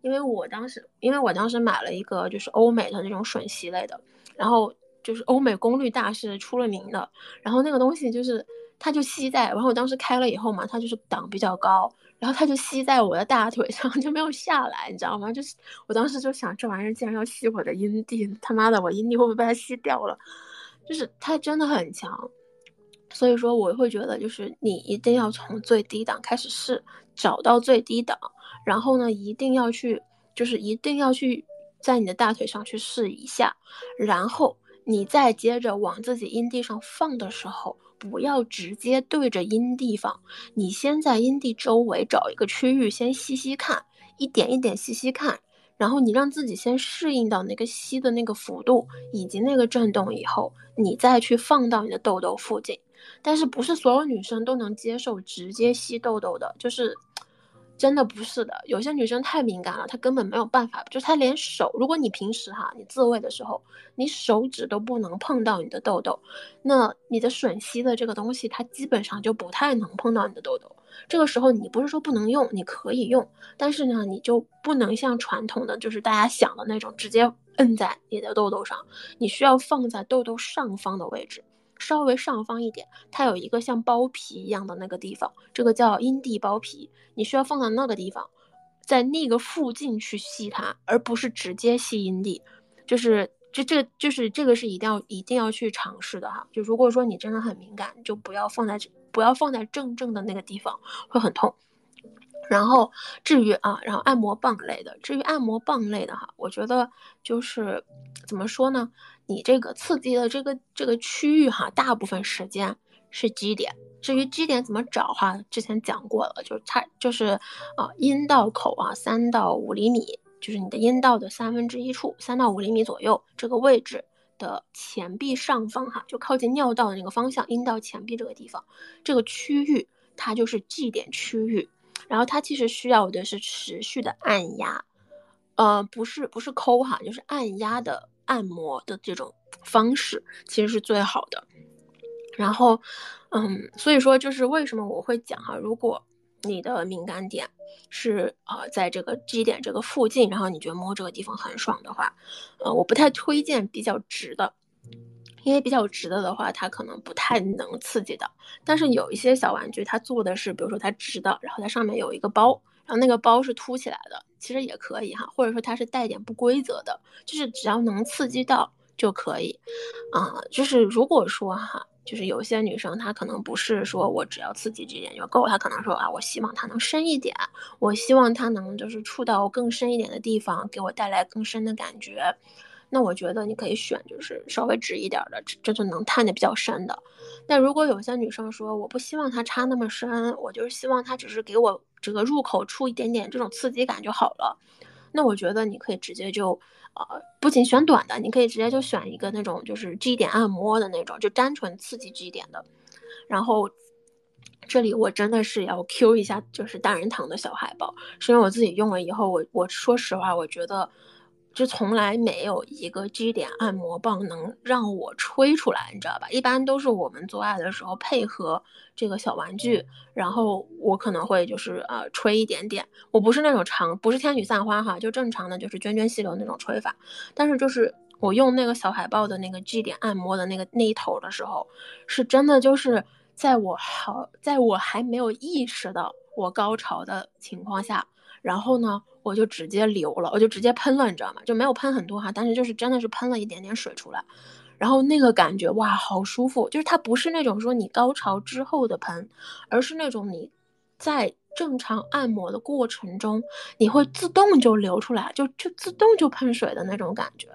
因为我当时因为我当时买了一个就是欧美的那种吮吸类的，然后就是欧美功率大是出了名的，然后那个东西就是它就吸在，然后我当时开了以后嘛，它就是档比较高。然后它就吸在我的大腿上，就没有下来，你知道吗？就是我当时就想，这玩意儿竟然要吸我的阴蒂，他妈的，我阴蒂会不会被它吸掉了？就是它真的很强，所以说我会觉得，就是你一定要从最低档开始试，找到最低档，然后呢，一定要去，就是一定要去在你的大腿上去试一下，然后你再接着往自己阴蒂上放的时候。不要直接对着阴地方，你先在阴蒂周围找一个区域先吸吸看，一点一点吸吸看，然后你让自己先适应到那个吸的那个幅度以及那个震动以后，你再去放到你的痘痘附近。但是不是所有女生都能接受直接吸痘痘的，就是。真的不是的，有些女生太敏感了，她根本没有办法，就她连手，如果你平时哈，你自慰的时候，你手指都不能碰到你的痘痘，那你的吮吸的这个东西，它基本上就不太能碰到你的痘痘。这个时候你不是说不能用，你可以用，但是呢，你就不能像传统的，就是大家想的那种，直接摁在你的痘痘上，你需要放在痘痘上方的位置。稍微上方一点，它有一个像包皮一样的那个地方，这个叫阴蒂包皮，你需要放到那个地方，在那个附近去吸它，而不是直接吸阴蒂。就是这这就是这个是一定要一定要去尝试的哈。就如果说你真的很敏感，就不要放在不要放在正正的那个地方，会很痛。然后至于啊，然后按摩棒类的，至于按摩棒类的哈，我觉得就是怎么说呢？你这个刺激的这个这个区域哈，大部分时间是基点。至于基点怎么找哈，之前讲过了，就是它就是啊阴道口啊三到五厘米，就是你的阴道的三分之一处，三到五厘米左右这个位置的前壁上方哈，就靠近尿道的那个方向，阴道前壁这个地方，这个区域它就是基点区域。然后它其实需要的是持续的按压，呃，不是不是抠哈，就是按压的。按摩的这种方式其实是最好的。然后，嗯，所以说就是为什么我会讲哈，如果你的敏感点是呃在这个 G 点这个附近，然后你觉得摸这个地方很爽的话，呃，我不太推荐比较直的，因为比较直的的话，它可能不太能刺激到。但是有一些小玩具，它做的是，比如说它直的，然后它上面有一个包。然后那个包是凸起来的，其实也可以哈，或者说它是带点不规则的，就是只要能刺激到就可以，啊，就是如果说哈，就是有些女生她可能不是说我只要刺激这点就够，她可能说啊，我希望它能深一点，我希望它能就是触到更深一点的地方，给我带来更深的感觉。那我觉得你可以选就是稍微直一点的，这就能探的比较深的。但如果有些女生说我不希望它插那么深，我就是希望它只是给我这个入口处一点点这种刺激感就好了。那我觉得你可以直接就呃，不仅选短的，你可以直接就选一个那种就是 G 点按摩的那种，就单纯刺激 G 点的。然后这里我真的是要 Q 一下，就是大人堂的小海豹，是因为我自己用了以后，我我说实话，我觉得。就从来没有一个 G 点按摩棒能让我吹出来，你知道吧？一般都是我们做爱的时候配合这个小玩具，然后我可能会就是呃吹一点点。我不是那种长，不是天女散花哈，就正常的就是涓涓细流那种吹法。但是就是我用那个小海豹的那个 G 点按摩的那个那一头的时候，是真的就是在我好在我还没有意识到我高潮的情况下，然后呢。我就直接流了，我就直接喷了，你知道吗？就没有喷很多哈，但是就是真的是喷了一点点水出来，然后那个感觉哇，好舒服！就是它不是那种说你高潮之后的喷，而是那种你在正常按摩的过程中，你会自动就流出来，就就自动就喷水的那种感觉。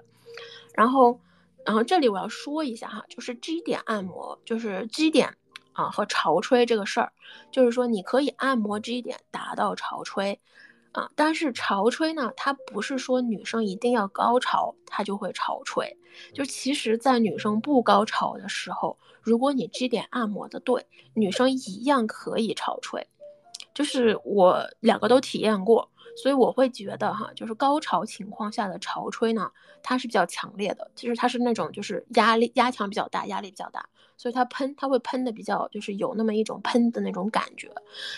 然后，然后这里我要说一下哈，就是 G 点按摩，就是 G 点啊和潮吹这个事儿，就是说你可以按摩 G 点达到潮吹。啊，但是潮吹呢，它不是说女生一定要高潮，它就会潮吹。就其实，在女生不高潮的时候，如果你这点按摩的对，女生一样可以潮吹。就是我两个都体验过，所以我会觉得哈，就是高潮情况下的潮吹呢，它是比较强烈的，其实它是那种就是压力压强比较大，压力比较大，所以它喷它会喷的比较就是有那么一种喷的那种感觉。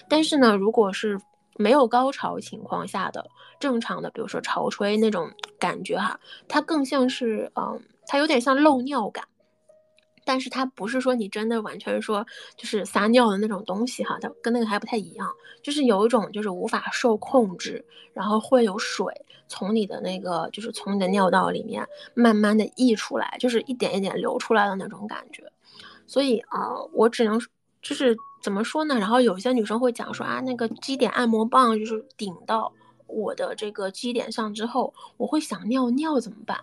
但是呢，如果是没有高潮情况下的正常的，比如说潮吹那种感觉哈，它更像是嗯，它有点像漏尿感，但是它不是说你真的完全说就是撒尿的那种东西哈，它跟那个还不太一样，就是有一种就是无法受控制，然后会有水从你的那个就是从你的尿道里面慢慢的溢出来，就是一点一点流出来的那种感觉，所以啊，我只能就是。怎么说呢？然后有些女生会讲说啊，那个基点按摩棒就是顶到我的这个基点上之后，我会想尿尿怎么办？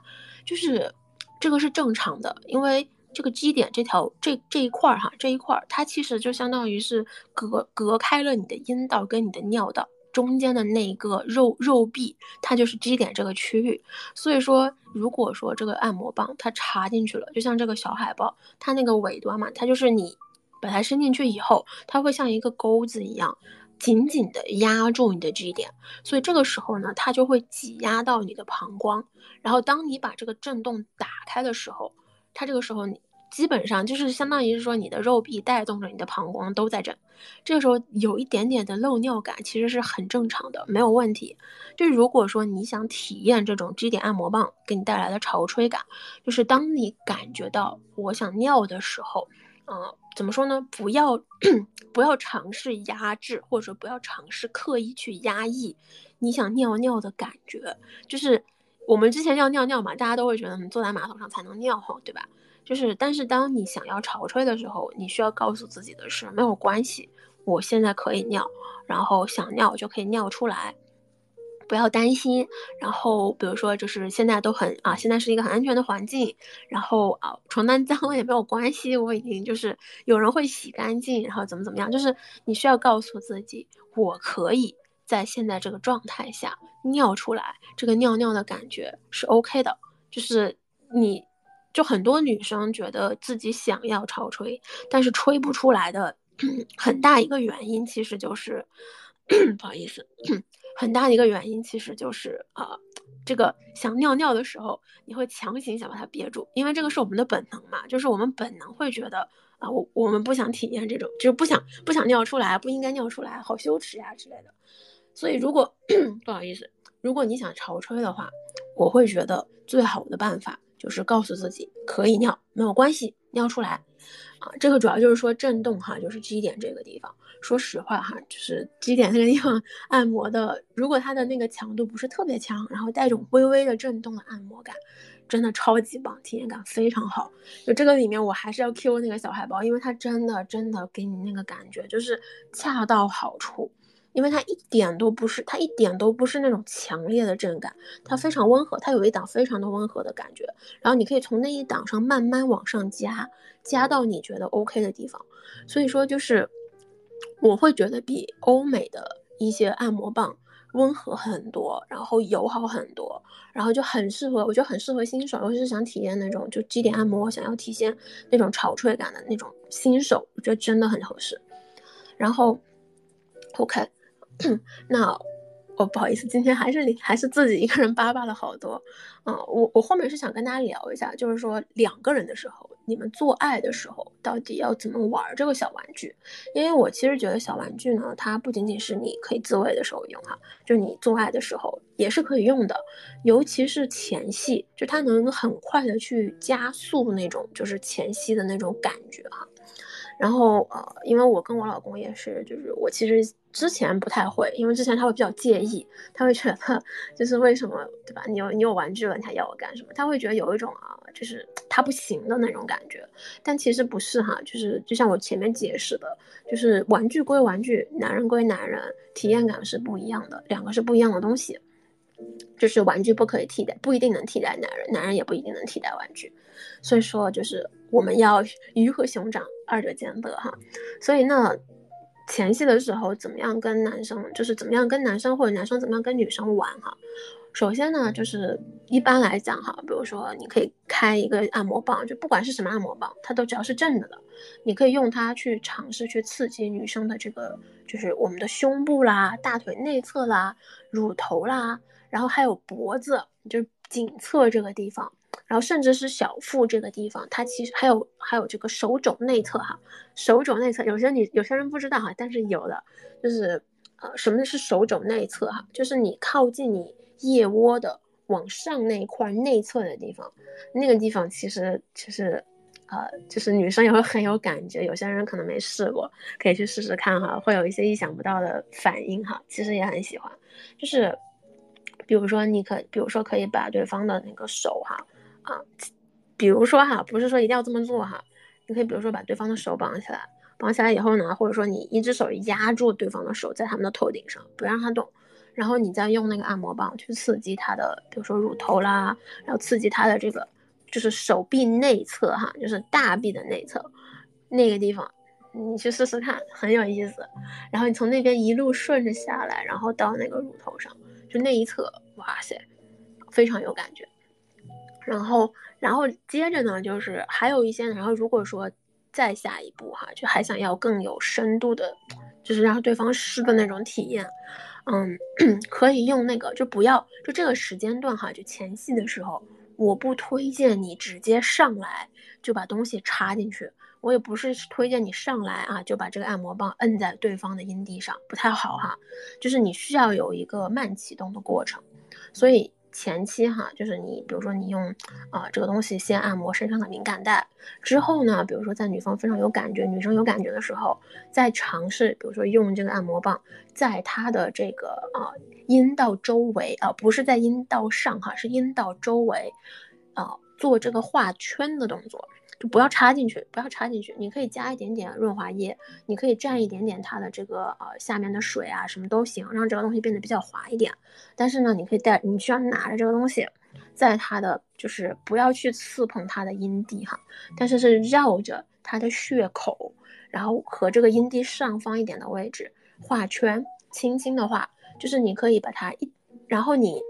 就是这个是正常的，因为这个基点这条这这一块儿哈，这一块儿它其实就相当于是隔隔开了你的阴道跟你的尿道。中间的那一个肉肉壁，它就是基点这个区域。所以说，如果说这个按摩棒它插进去了，就像这个小海豹，它那个尾端嘛，它就是你把它伸进去以后，它会像一个钩子一样，紧紧的压住你的 G 点。所以这个时候呢，它就会挤压到你的膀胱。然后当你把这个震动打开的时候，它这个时候你。基本上就是相当于是说，你的肉壁带动着你的膀胱都在震，这个时候有一点点的漏尿感，其实是很正常的，没有问题。就如果说你想体验这种 G 点按摩棒给你带来的潮吹感，就是当你感觉到我想尿的时候，嗯，怎么说呢？不要 不要尝试压制，或者不要尝试刻意去压抑你想尿尿的感觉。就是我们之前要尿尿嘛，大家都会觉得你坐在马桶上才能尿哈，对吧？就是，但是当你想要潮吹的时候，你需要告诉自己的是没有关系，我现在可以尿，然后想尿就可以尿出来，不要担心。然后比如说，就是现在都很啊，现在是一个很安全的环境，然后啊，床单 脏了也没有关系，我已经就是有人会洗干净，然后怎么怎么样，就是你需要告诉自己，我可以在现在这个状态下尿出来，这个尿尿的感觉是 OK 的，就是你。就很多女生觉得自己想要潮吹，但是吹不出来的 很大一个原因，其实就是 不好意思，很大的一个原因其实就是啊，这个想尿尿的时候，你会强行想把它憋住，因为这个是我们的本能嘛，就是我们本能会觉得啊，我我们不想体验这种，就是不想不想尿出来，不应该尿出来，好羞耻呀之类的。所以如果 不好意思，如果你想潮吹的话，我会觉得最好的办法。就是告诉自己可以尿，没有关系，尿出来，啊，这个主要就是说震动哈，就是基点这个地方。说实话哈，就是基点那个地方按摩的，如果它的那个强度不是特别强，然后带种微微的震动的按摩感，真的超级棒，体验感非常好。就这个里面我还是要 Q 那个小海豹，因为它真的真的给你那个感觉就是恰到好处。因为它一点都不是，它一点都不是那种强烈的震感，它非常温和，它有一档非常的温和的感觉。然后你可以从那一档上慢慢往上加，加到你觉得 OK 的地方。所以说，就是我会觉得比欧美的一些按摩棒温和很多，然后友好很多，然后就很适合，我觉得很适合新手，尤其是想体验那种就基点按摩，想要体现那种潮吹感的那种新手，我觉得真的很合适。然后，OK。那我不好意思，今天还是还是自己一个人叭叭了好多。嗯，我我后面是想跟大家聊一下，就是说两个人的时候，你们做爱的时候到底要怎么玩这个小玩具？因为我其实觉得小玩具呢，它不仅仅是你可以自慰的时候用哈，就你做爱的时候也是可以用的，尤其是前戏，就它能很快的去加速那种就是前戏的那种感觉哈。然后呃，因为我跟我老公也是，就是我其实之前不太会，因为之前他会比较介意，他会觉得就是为什么对吧？你有你有玩具了，你还要我干什么？他会觉得有一种啊，就是他不行的那种感觉。但其实不是哈，就是就像我前面解释的，就是玩具归玩具，男人归男人，体验感是不一样的，两个是不一样的东西。就是玩具不可以替代，不一定能替代男人，男人也不一定能替代玩具。所以说，就是我们要鱼和熊掌，二者兼得哈。所以那前戏的时候，怎么样跟男生，就是怎么样跟男生或者男生怎么样跟女生玩哈。首先呢，就是一般来讲哈，比如说你可以开一个按摩棒，就不管是什么按摩棒，它都只要是正的的，你可以用它去尝试去刺激女生的这个，就是我们的胸部啦、大腿内侧啦、乳头啦，然后还有脖子，就是颈侧这个地方。然后甚至是小腹这个地方，它其实还有还有这个手肘内侧哈，手肘内侧有些你有些人不知道哈，但是有的就是呃什么是手肘内侧哈，就是你靠近你腋窝的往上那一块内侧的地方，那个地方其实其实呃就是女生也会很有感觉，有些人可能没试过，可以去试试看哈，会有一些意想不到的反应哈，其实也很喜欢，就是比如说你可比如说可以把对方的那个手哈。啊，比如说哈，不是说一定要这么做哈，你可以比如说把对方的手绑起来，绑起来以后呢，或者说你一只手压住对方的手，在他们的头顶上，不让他动，然后你再用那个按摩棒去刺激他的，比如说乳头啦，然后刺激他的这个就是手臂内侧哈，就是大臂的内侧那个地方，你去试试看，很有意思。然后你从那边一路顺着下来，然后到那个乳头上，就那一侧，哇塞，非常有感觉。然后，然后接着呢，就是还有一些，然后如果说再下一步哈，就还想要更有深度的，就是让对方湿的那种体验，嗯，可以用那个，就不要就这个时间段哈，就前戏的时候，我不推荐你直接上来就把东西插进去，我也不是推荐你上来啊就把这个按摩棒摁在对方的阴蒂上，不太好哈，就是你需要有一个慢启动的过程，所以。前期哈，就是你比如说你用啊这个东西先按摩身上的敏感带，之后呢，比如说在女方非常有感觉，女生有感觉的时候，再尝试比如说用这个按摩棒在她的这个啊阴道周围啊，不是在阴道上哈，是阴道周围啊做这个画圈的动作。就不要插进去，不要插进去。你可以加一点点润滑液，你可以蘸一点点它的这个呃下面的水啊，什么都行，让这个东西变得比较滑一点。但是呢，你可以带，你需要拿着这个东西，在它的就是不要去刺碰它的阴蒂哈，但是是绕着它的血口，然后和这个阴蒂上方一点的位置画圈，轻轻的画，就是你可以把它一，然后你。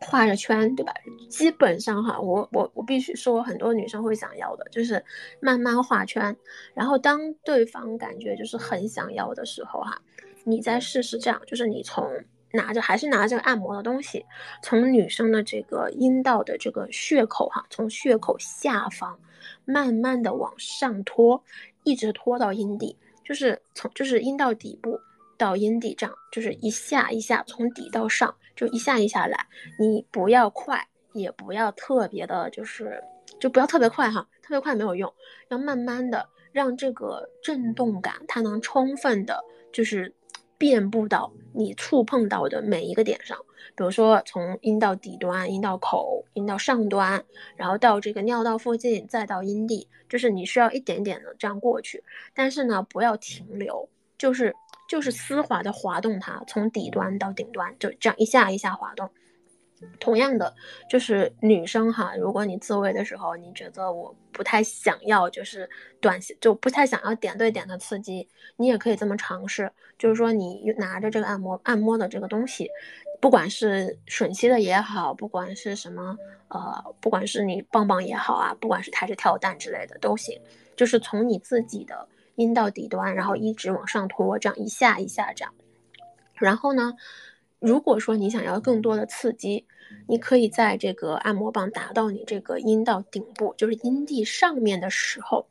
画着圈，对吧？基本上哈，我我我必须说，很多女生会想要的，就是慢慢画圈。然后当对方感觉就是很想要的时候哈，你再试试这样，就是你从拿着还是拿着按摩的东西，从女生的这个阴道的这个血口哈，从血口下方慢慢的往上拖，一直拖到阴蒂，就是从就是阴道底部到阴蒂这样，就是一下一下从底到上。就一下一下来，你不要快，也不要特别的，就是就不要特别快哈，特别快没有用，要慢慢的让这个震动感它能充分的，就是遍布到你触碰到的每一个点上，比如说从阴道底端、阴道口、阴道上端，然后到这个尿道附近，再到阴蒂，就是你需要一点点的这样过去，但是呢，不要停留，就是。就是丝滑的滑动它，从底端到顶端，就这样一下一下滑动。同样的，就是女生哈，如果你自慰的时候，你觉得我不太想要，就是短就不太想要点对点的刺激，你也可以这么尝试。就是说，你拿着这个按摩按摩的这个东西，不管是吮吸的也好，不管是什么呃，不管是你棒棒也好啊，不管是抬着跳蛋之类的都行，就是从你自己的。阴道底端，然后一直往上拖，这样一下一下这样。然后呢，如果说你想要更多的刺激，你可以在这个按摩棒达到你这个阴道顶部，就是阴蒂上面的时候，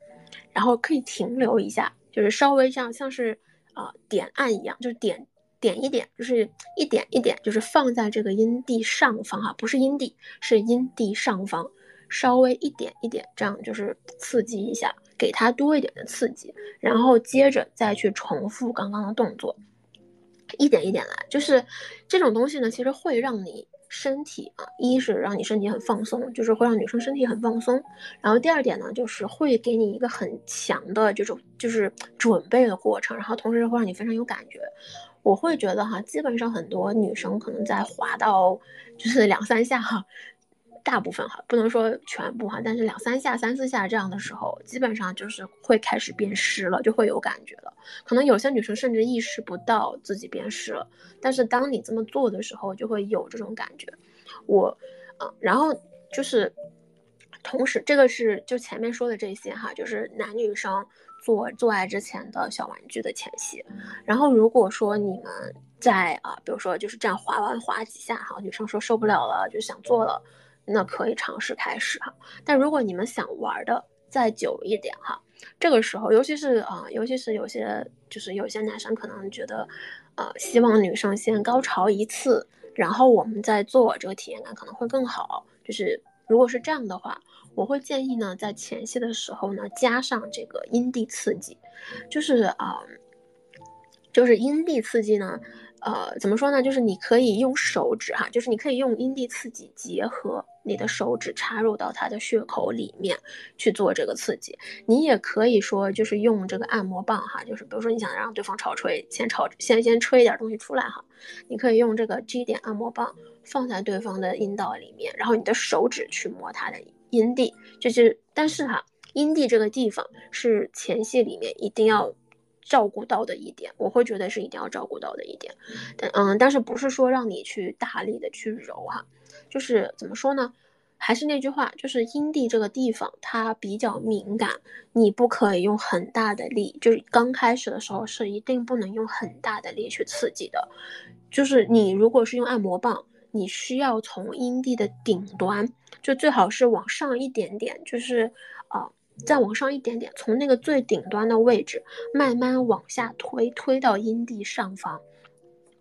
然后可以停留一下，就是稍微这样像是啊点按一样，就是点点一点，就是一点一点，就是放在这个阴蒂上方哈，不是阴蒂，是阴蒂上方，稍微一点一点这样，就是刺激一下。给它多一点的刺激，然后接着再去重复刚刚的动作，一点一点来。就是这种东西呢，其实会让你身体啊，一是让你身体很放松，就是会让女生身体很放松。然后第二点呢，就是会给你一个很强的这种就是准备的过程，然后同时会让你非常有感觉。我会觉得哈，基本上很多女生可能在滑到就是两三下哈。大部分哈，不能说全部哈，但是两三下、三四下这样的时候，基本上就是会开始变湿了，就会有感觉了。可能有些女生甚至意识不到自己变湿了，但是当你这么做的时候，就会有这种感觉。我，嗯，然后就是，同时这个是就前面说的这些哈，就是男女生做做爱之前的小玩具的前戏。然后如果说你们在啊，比如说就是这样滑完滑几下哈，女生说受不了了，就想做了。那可以尝试开始哈，但如果你们想玩的再久一点哈，这个时候，尤其是啊，尤其是有些就是有些男生可能觉得，呃，希望女生先高潮一次，然后我们再做，这个体验感可能会更好。就是如果是这样的话，我会建议呢，在前戏的时候呢，加上这个阴蒂刺激，就是啊，就是阴蒂刺激呢。呃，怎么说呢？就是你可以用手指哈，就是你可以用阴蒂刺激结合你的手指插入到它的血口里面去做这个刺激。你也可以说就是用这个按摩棒哈，就是比如说你想让对方潮吹，先潮先先吹一点东西出来哈，你可以用这个 G 点按摩棒放在对方的阴道里面，然后你的手指去摸他的阴蒂，就是但是哈。阴蒂这个地方是前戏里面一定要照顾到的一点，我会觉得是一定要照顾到的一点。但嗯，但是不是说让你去大力的去揉哈，就是怎么说呢？还是那句话，就是阴蒂这个地方它比较敏感，你不可以用很大的力，就是刚开始的时候是一定不能用很大的力去刺激的。就是你如果是用按摩棒，你需要从阴蒂的顶端，就最好是往上一点点，就是啊，再往上一点点，从那个最顶端的位置慢慢往下推，推到阴蒂上方。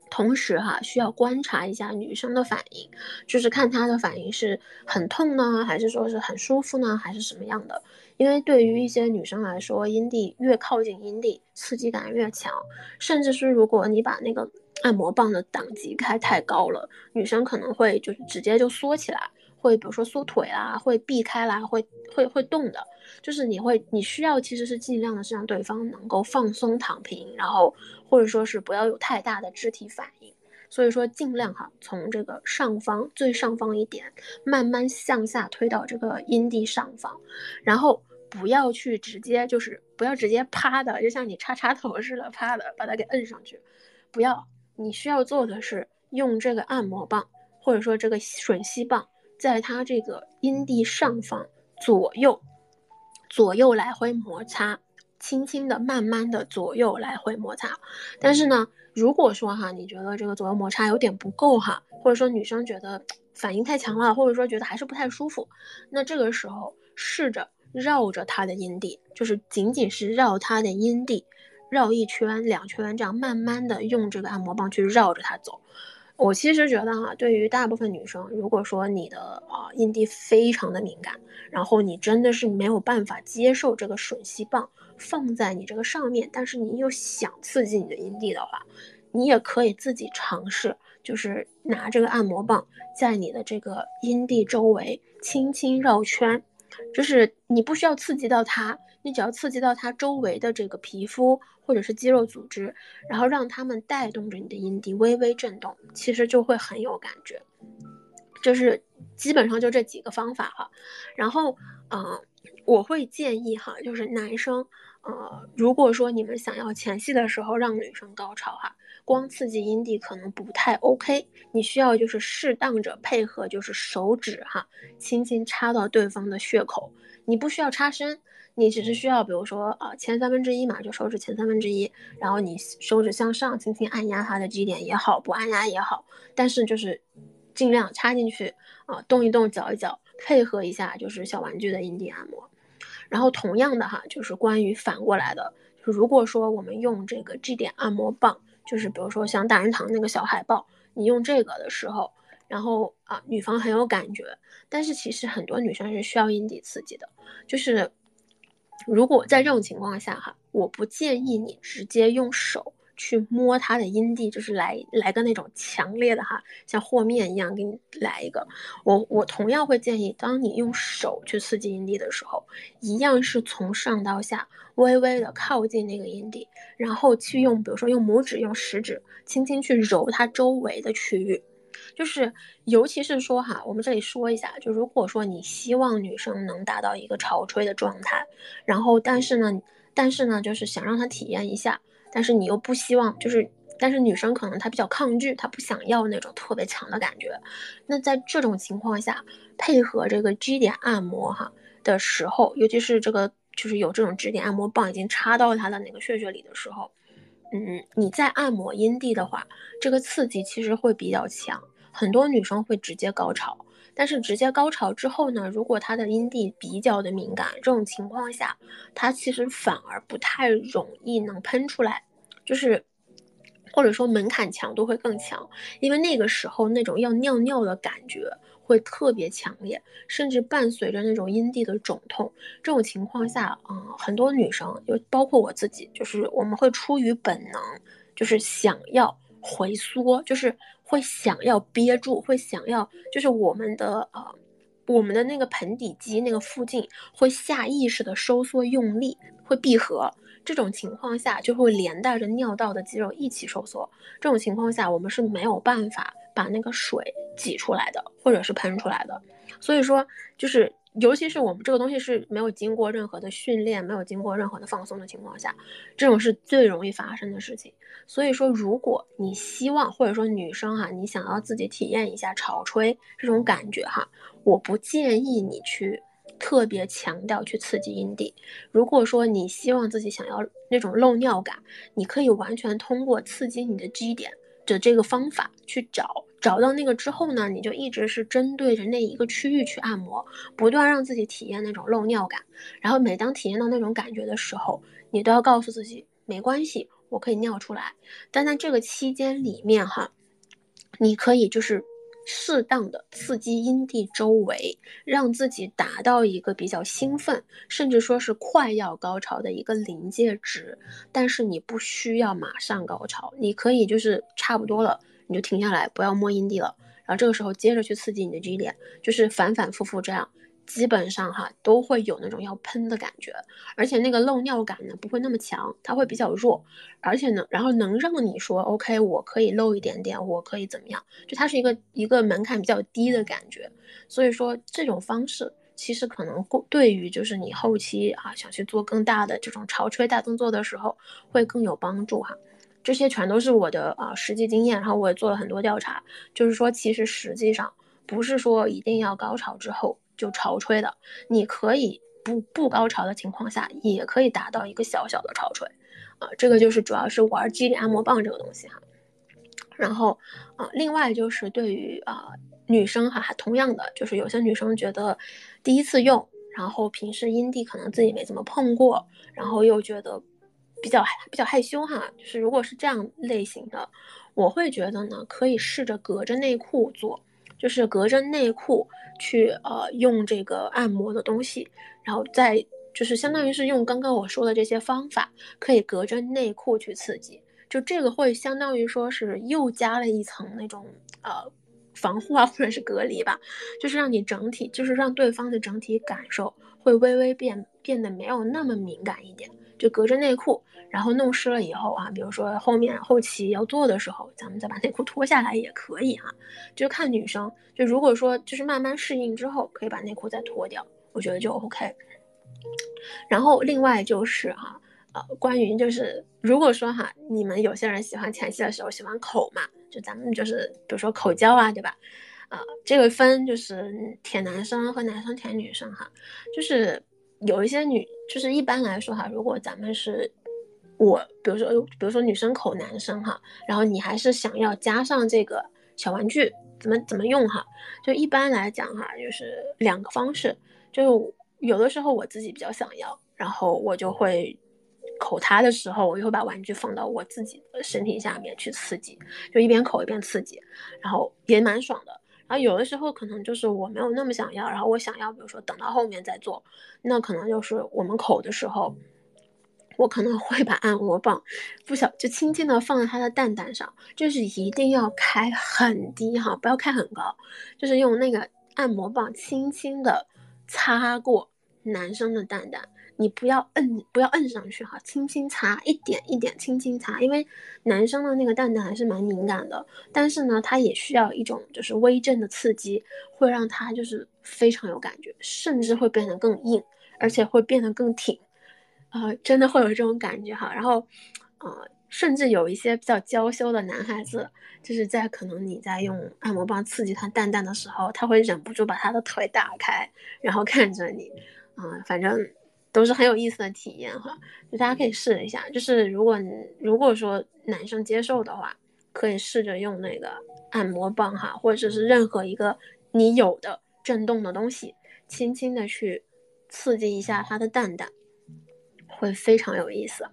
同时哈，需要观察一下女生的反应，就是看她的反应是很痛呢，还是说是很舒服呢，还是什么样的？因为对于一些女生来说，阴蒂越靠近阴蒂，刺激感越强，甚至是如果你把那个按摩棒的档级开太高了，女生可能会就是直接就缩起来。会比如说缩腿啦，会避开啦，会会会动的，就是你会你需要其实是尽量的是让对方能够放松躺平，然后或者说是不要有太大的肢体反应，所以说尽量哈从这个上方最上方一点慢慢向下推到这个阴蒂上方，然后不要去直接就是不要直接趴的，就像你插插头似的趴的把它给摁上去，不要，你需要做的是用这个按摩棒或者说这个吮吸棒。在它这个阴蒂上方左右左右来回摩擦，轻轻的、慢慢的左右来回摩擦。但是呢，如果说哈，你觉得这个左右摩擦有点不够哈，或者说女生觉得反应太强了，或者说觉得还是不太舒服，那这个时候试着绕着她的阴蒂，就是仅仅是绕她的阴蒂绕一圈、两圈，这样慢慢的用这个按摩棒去绕着它走。我其实觉得哈，对于大部分女生，如果说你的啊阴蒂非常的敏感，然后你真的是没有办法接受这个吮吸棒放在你这个上面，但是你又想刺激你的阴蒂的话，你也可以自己尝试，就是拿这个按摩棒在你的这个阴蒂周围轻轻绕圈，就是你不需要刺激到它。你只要刺激到它周围的这个皮肤或者是肌肉组织，然后让它们带动着你的阴蒂微微震动，其实就会很有感觉。就是基本上就这几个方法哈。然后，嗯，我会建议哈，就是男生，呃，如果说你们想要前戏的时候让女生高潮哈，光刺激阴蒂可能不太 OK，你需要就是适当着配合，就是手指哈，轻轻插到对方的穴口，你不需要插深。你只是需要，比如说啊，前三分之一嘛，就手指前三分之一，然后你手指向上轻轻按压它的 G 点也好，不按压也好，但是就是尽量插进去啊，动一动，搅一搅，配合一下就是小玩具的阴蒂按摩。然后同样的哈，就是关于反过来的，就如果说我们用这个 G 点按摩棒，就是比如说像大人堂那个小海报，你用这个的时候，然后啊，女方很有感觉，但是其实很多女生是需要阴蒂刺激的，就是。如果在这种情况下哈，我不建议你直接用手去摸她的阴蒂，就是来来个那种强烈的哈，像和面一样给你来一个。我我同样会建议，当你用手去刺激阴蒂的时候，一样是从上到下微微的靠近那个阴蒂，然后去用，比如说用拇指、用食指轻轻去揉它周围的区域。就是，尤其是说哈，我们这里说一下，就如果说你希望女生能达到一个潮吹的状态，然后但是呢，但是呢，就是想让她体验一下，但是你又不希望，就是，但是女生可能她比较抗拒，她不想要那种特别强的感觉，那在这种情况下，配合这个 G 点按摩哈的时候，尤其是这个就是有这种指点按摩棒已经插到她的那个穴穴里的时候，嗯，你在按摩阴蒂的话，这个刺激其实会比较强。很多女生会直接高潮，但是直接高潮之后呢，如果她的阴蒂比较的敏感，这种情况下，她其实反而不太容易能喷出来，就是或者说门槛强度会更强，因为那个时候那种要尿尿的感觉会特别强烈，甚至伴随着那种阴蒂的肿痛。这种情况下，嗯，很多女生，就包括我自己，就是我们会出于本能，就是想要回缩，就是。会想要憋住，会想要，就是我们的呃，我们的那个盆底肌那个附近会下意识的收缩用力，会闭合。这种情况下就会连带着尿道的肌肉一起收缩。这种情况下我们是没有办法把那个水挤出来的，或者是喷出来的。所以说，就是尤其是我们这个东西是没有经过任何的训练，没有经过任何的放松的情况下，这种是最容易发生的事情。所以说，如果你希望或者说女生哈，你想要自己体验一下潮吹这种感觉哈，我不建议你去特别强调去刺激阴蒂。如果说你希望自己想要那种漏尿感，你可以完全通过刺激你的 G 点的这个方法去找。找到那个之后呢，你就一直是针对着那一个区域去按摩，不断让自己体验那种漏尿感。然后每当体验到那种感觉的时候，你都要告诉自己没关系，我可以尿出来。但在这个期间里面哈，你可以就是。适当的刺激阴蒂周围，让自己达到一个比较兴奋，甚至说是快要高潮的一个临界值。但是你不需要马上高潮，你可以就是差不多了，你就停下来，不要摸阴蒂了。然后这个时候接着去刺激你的 G 点，就是反反复复这样。基本上哈都会有那种要喷的感觉，而且那个漏尿感呢不会那么强，它会比较弱，而且呢，然后能让你说 OK，我可以漏一点点，我可以怎么样？就它是一个一个门槛比较低的感觉，所以说这种方式其实可能对于就是你后期啊想去做更大的这种潮吹大动作的时候会更有帮助哈。这些全都是我的啊实际经验，然后我也做了很多调查，就是说其实实际上不是说一定要高潮之后。就潮吹的，你可以不不高潮的情况下，也可以达到一个小小的潮吹，啊，这个就是主要是玩肌理按摩棒这个东西哈。然后啊，另外就是对于啊女生哈，同样的就是有些女生觉得第一次用，然后平时阴蒂可能自己没怎么碰过，然后又觉得比较比较害羞哈，就是如果是这样类型的，我会觉得呢，可以试着隔着内裤做。就是隔着内裤去呃用这个按摩的东西，然后再就是相当于是用刚刚我说的这些方法，可以隔着内裤去刺激，就这个会相当于说是又加了一层那种呃防护啊或者是隔离吧，就是让你整体就是让对方的整体感受会微微变变得没有那么敏感一点。就隔着内裤，然后弄湿了以后啊，比如说后面后期要做的时候，咱们再把内裤脱下来也可以哈，就看女生。就如果说就是慢慢适应之后，可以把内裤再脱掉，我觉得就 OK。然后另外就是哈，呃，关于就是如果说哈，你们有些人喜欢前戏的时候喜欢口嘛，就咱们就是比如说口交啊，对吧？啊，这个分就是舔男生和男生舔女生哈，就是。有一些女，就是一般来说哈，如果咱们是我，比如说，比如说女生口男生哈，然后你还是想要加上这个小玩具，怎么怎么用哈？就一般来讲哈，就是两个方式，就有的时候我自己比较想要，然后我就会口他的时候，我就会把玩具放到我自己的身体下面去刺激，就一边口一边刺激，然后也蛮爽的。然后有的时候可能就是我没有那么想要，然后我想要，比如说等到后面再做，那可能就是我们口的时候，我可能会把按摩棒不小就轻轻的放在他的蛋蛋上，就是一定要开很低哈，不要开很高，就是用那个按摩棒轻轻的擦过男生的蛋蛋。你不要摁，不要摁上去哈，轻轻擦，一点一点轻轻擦，因为男生的那个蛋蛋还是蛮敏感的，但是呢，他也需要一种就是微震的刺激，会让他就是非常有感觉，甚至会变得更硬，而且会变得更挺，啊，真的会有这种感觉哈。然后，呃，甚至有一些比较娇羞的男孩子，就是在可能你在用按摩棒刺激他蛋蛋的时候，他会忍不住把他的腿打开，然后看着你，啊，反正。都是很有意思的体验哈，就大家可以试一下。就是如果如果说男生接受的话，可以试着用那个按摩棒哈，或者是任何一个你有的震动的东西，轻轻的去刺激一下他的蛋蛋，会非常有意思。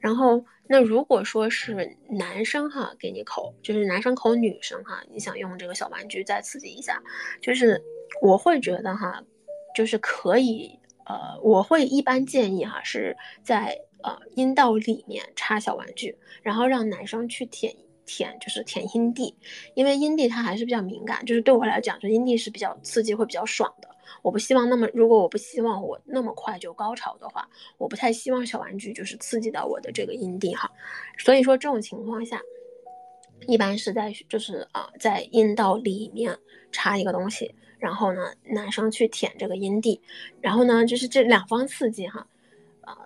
然后那如果说是男生哈给你口，就是男生口女生哈，你想用这个小玩具再刺激一下，就是我会觉得哈，就是可以。呃，我会一般建议哈，是在呃阴道里面插小玩具，然后让男生去舔舔，就是舔阴蒂，因为阴蒂它还是比较敏感，就是对我来讲，就阴蒂是比较刺激，会比较爽的。我不希望那么，如果我不希望我那么快就高潮的话，我不太希望小玩具就是刺激到我的这个阴蒂哈。所以说这种情况下，一般是在就是啊在阴道里面插一个东西，然后呢男生去舔这个阴蒂，然后呢就是这两方刺激哈，呃，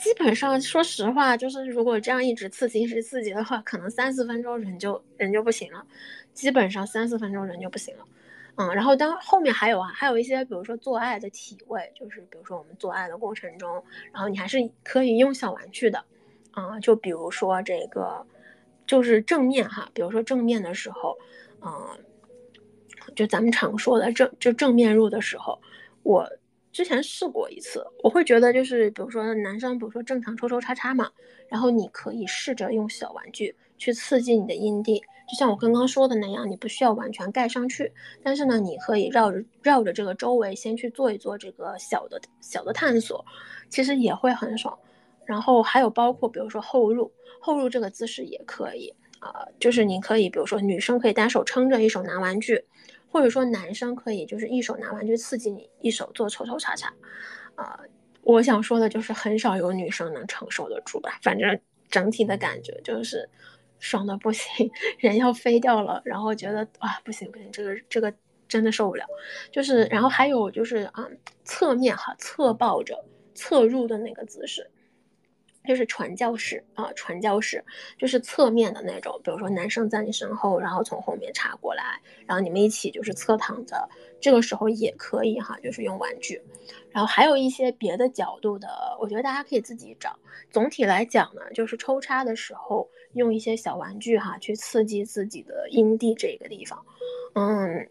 基本上说实话就是如果这样一直刺激一直刺激的话，可能三四分钟人就人就不行了，基本上三四分钟人就不行了。嗯，然后当后面还有啊，还有一些，比如说做爱的体位，就是比如说我们做爱的过程中，然后你还是可以用小玩具的，啊，就比如说这个，就是正面哈，比如说正面的时候，嗯，就咱们常说的正就正面入的时候，我之前试过一次，我会觉得就是比如说男生，比如说正常抽抽插插嘛，然后你可以试着用小玩具去刺激你的阴蒂。就像我刚刚说的那样，你不需要完全盖上去，但是呢，你可以绕着绕着这个周围先去做一做这个小的小的探索，其实也会很爽。然后还有包括比如说后入，后入这个姿势也可以啊，就是你可以比如说女生可以单手撑着，一手拿玩具，或者说男生可以就是一手拿玩具刺激你，一手做抽抽插插，啊，我想说的就是很少有女生能承受得住吧，反正整体的感觉就是。爽的不行，人要飞掉了，然后觉得啊不行不行，这个这个真的受不了。就是，然后还有就是啊，侧面哈，侧抱着侧入的那个姿势，就是传教士啊，传教士就是侧面的那种，比如说男生在你身后，然后从后面插过来，然后你们一起就是侧躺着，这个时候也可以哈，就是用玩具。然后还有一些别的角度的，我觉得大家可以自己找。总体来讲呢，就是抽插的时候。用一些小玩具哈，去刺激自己的阴蒂这个地方，嗯，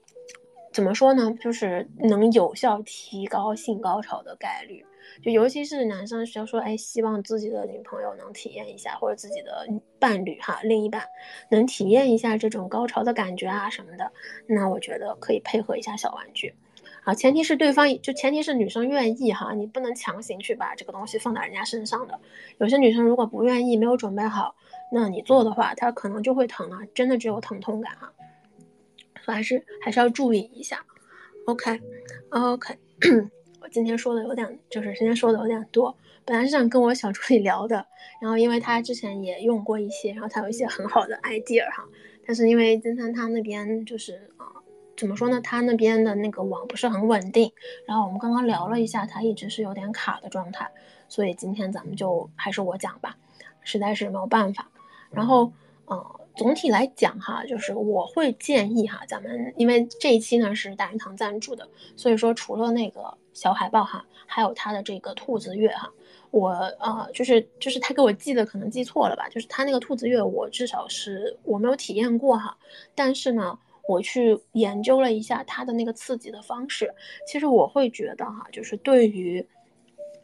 怎么说呢？就是能有效提高性高潮的概率。就尤其是男生，需要说，哎，希望自己的女朋友能体验一下，或者自己的伴侣哈，另一半能体验一下这种高潮的感觉啊什么的，那我觉得可以配合一下小玩具。啊，前提是对方就前提是女生愿意哈，你不能强行去把这个东西放到人家身上的。有些女生如果不愿意，没有准备好。那你做的话，她可能就会疼啊，真的只有疼痛感哈，所以还是还是要注意一下。OK，OK，我今天说的有点，就是今天说的有点多，本来是想跟我小助理聊的，然后因为他之前也用过一些，然后他有一些很好的 idea 哈，但是因为金三他那边就是啊，怎么说呢，他那边的那个网不是很稳定，然后我们刚刚聊了一下，他一直是有点卡的状态，所以今天咱们就还是我讲吧，实在是没有办法。然后，呃，总体来讲哈，就是我会建议哈，咱们因为这一期呢是大鱼堂赞助的，所以说除了那个小海报哈，还有他的这个兔子月哈，我呃就是就是他给我寄的可能寄错了吧，就是他那个兔子月我至少是我没有体验过哈，但是呢，我去研究了一下他的那个刺激的方式，其实我会觉得哈，就是对于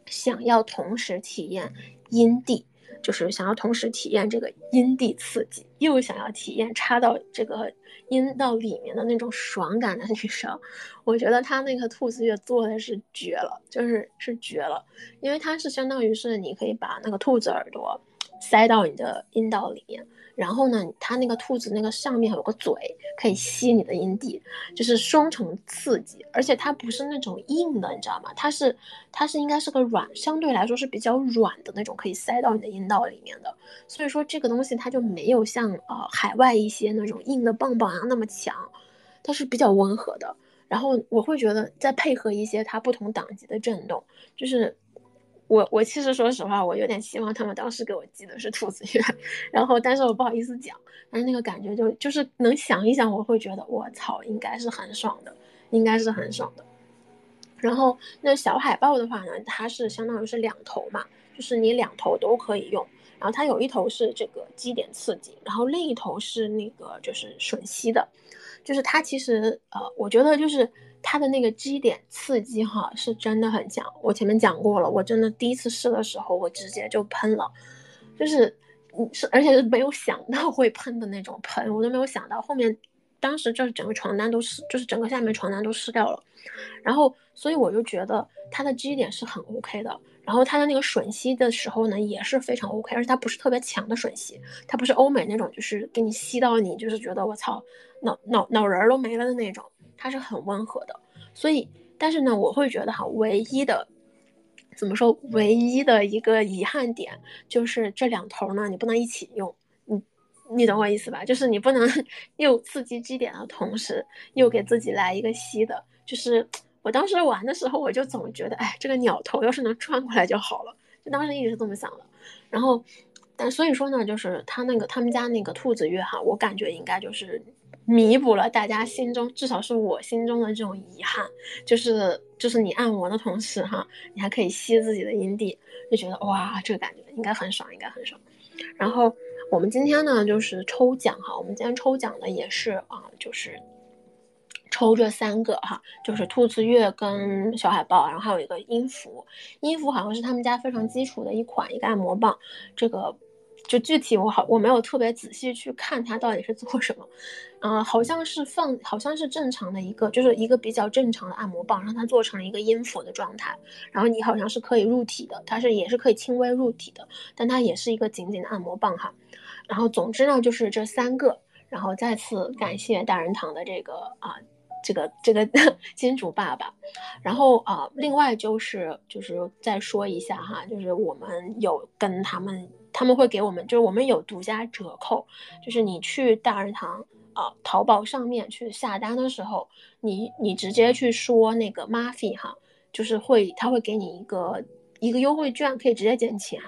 想要同时体验阴蒂。就是想要同时体验这个阴蒂刺激，又想要体验插到这个阴道里面的那种爽感的女生，我觉得她那个兔子月做的是绝了，就是是绝了，因为它是相当于是你可以把那个兔子耳朵塞到你的阴道里面。然后呢，它那个兔子那个上面有个嘴，可以吸你的阴蒂，就是双重刺激。而且它不是那种硬的，你知道吗？它是，它是应该是个软，相对来说是比较软的那种，可以塞到你的阴道里面的。所以说这个东西它就没有像呃海外一些那种硬的棒棒啊那么强，它是比较温和的。然后我会觉得再配合一些它不同档级的震动，就是。我我其实说实话，我有点希望他们当时给我寄的是兔子月，然后但是我不好意思讲，但是那个感觉就就是能想一想，我会觉得我操，应该是很爽的，应该是很爽的。然后那小海豹的话呢，它是相当于是两头嘛，就是你两头都可以用，然后它有一头是这个基点刺激，然后另一头是那个就是吮吸的，就是它其实呃，我觉得就是。它的那个 G 点刺激哈是真的很强，我前面讲过了，我真的第一次试的时候我直接就喷了，就是是而且是没有想到会喷的那种喷，我都没有想到。后面，当时就是整个床单都湿，就是整个下面床单都湿掉了，然后所以我就觉得它的 G 点是很 OK 的，然后它的那个吮吸的时候呢也是非常 OK，而且它不是特别强的吮吸，它不是欧美那种就是给你吸到你就是觉得我操脑脑脑仁儿都没了的那种。它是很温和的，所以，但是呢，我会觉得哈，唯一的，怎么说，唯一的一个遗憾点就是这两头呢，你不能一起用，你，你懂我意思吧？就是你不能 又刺激基点的同时，又给自己来一个吸的。就是我当时玩的时候，我就总觉得，哎，这个鸟头要是能转过来就好了。就当时一直是这么想的。然后，但所以说呢，就是他那个他们家那个兔子月哈，我感觉应该就是弥补了大家心中，至少是我心中的这种遗憾。就是就是你按摩的同时哈，你还可以吸自己的阴蒂，就觉得哇，这个感觉应该很爽，应该很爽。然后。我们今天呢，就是抽奖哈。我们今天抽奖的也是啊，就是抽这三个哈，就是兔子月跟小海豹，然后还有一个音符。音符好像是他们家非常基础的一款一个按摩棒，这个就具体我好我没有特别仔细去看它到底是做什么。嗯，好像是放，好像是正常的一个，就是一个比较正常的按摩棒，让它做成了一个音符的状态。然后你好像是可以入体的，它是也是可以轻微入体的，但它也是一个紧紧的按摩棒哈。然后总之呢，就是这三个。然后再次感谢大人堂的这个啊，这个这个 金主爸爸。然后啊，另外就是就是再说一下哈，就是我们有跟他们，他们会给我们，就是我们有独家折扣，就是你去大人堂啊淘宝上面去下单的时候，你你直接去说那个 Mafi 哈，就是会他会给你一个一个优惠券，可以直接减钱。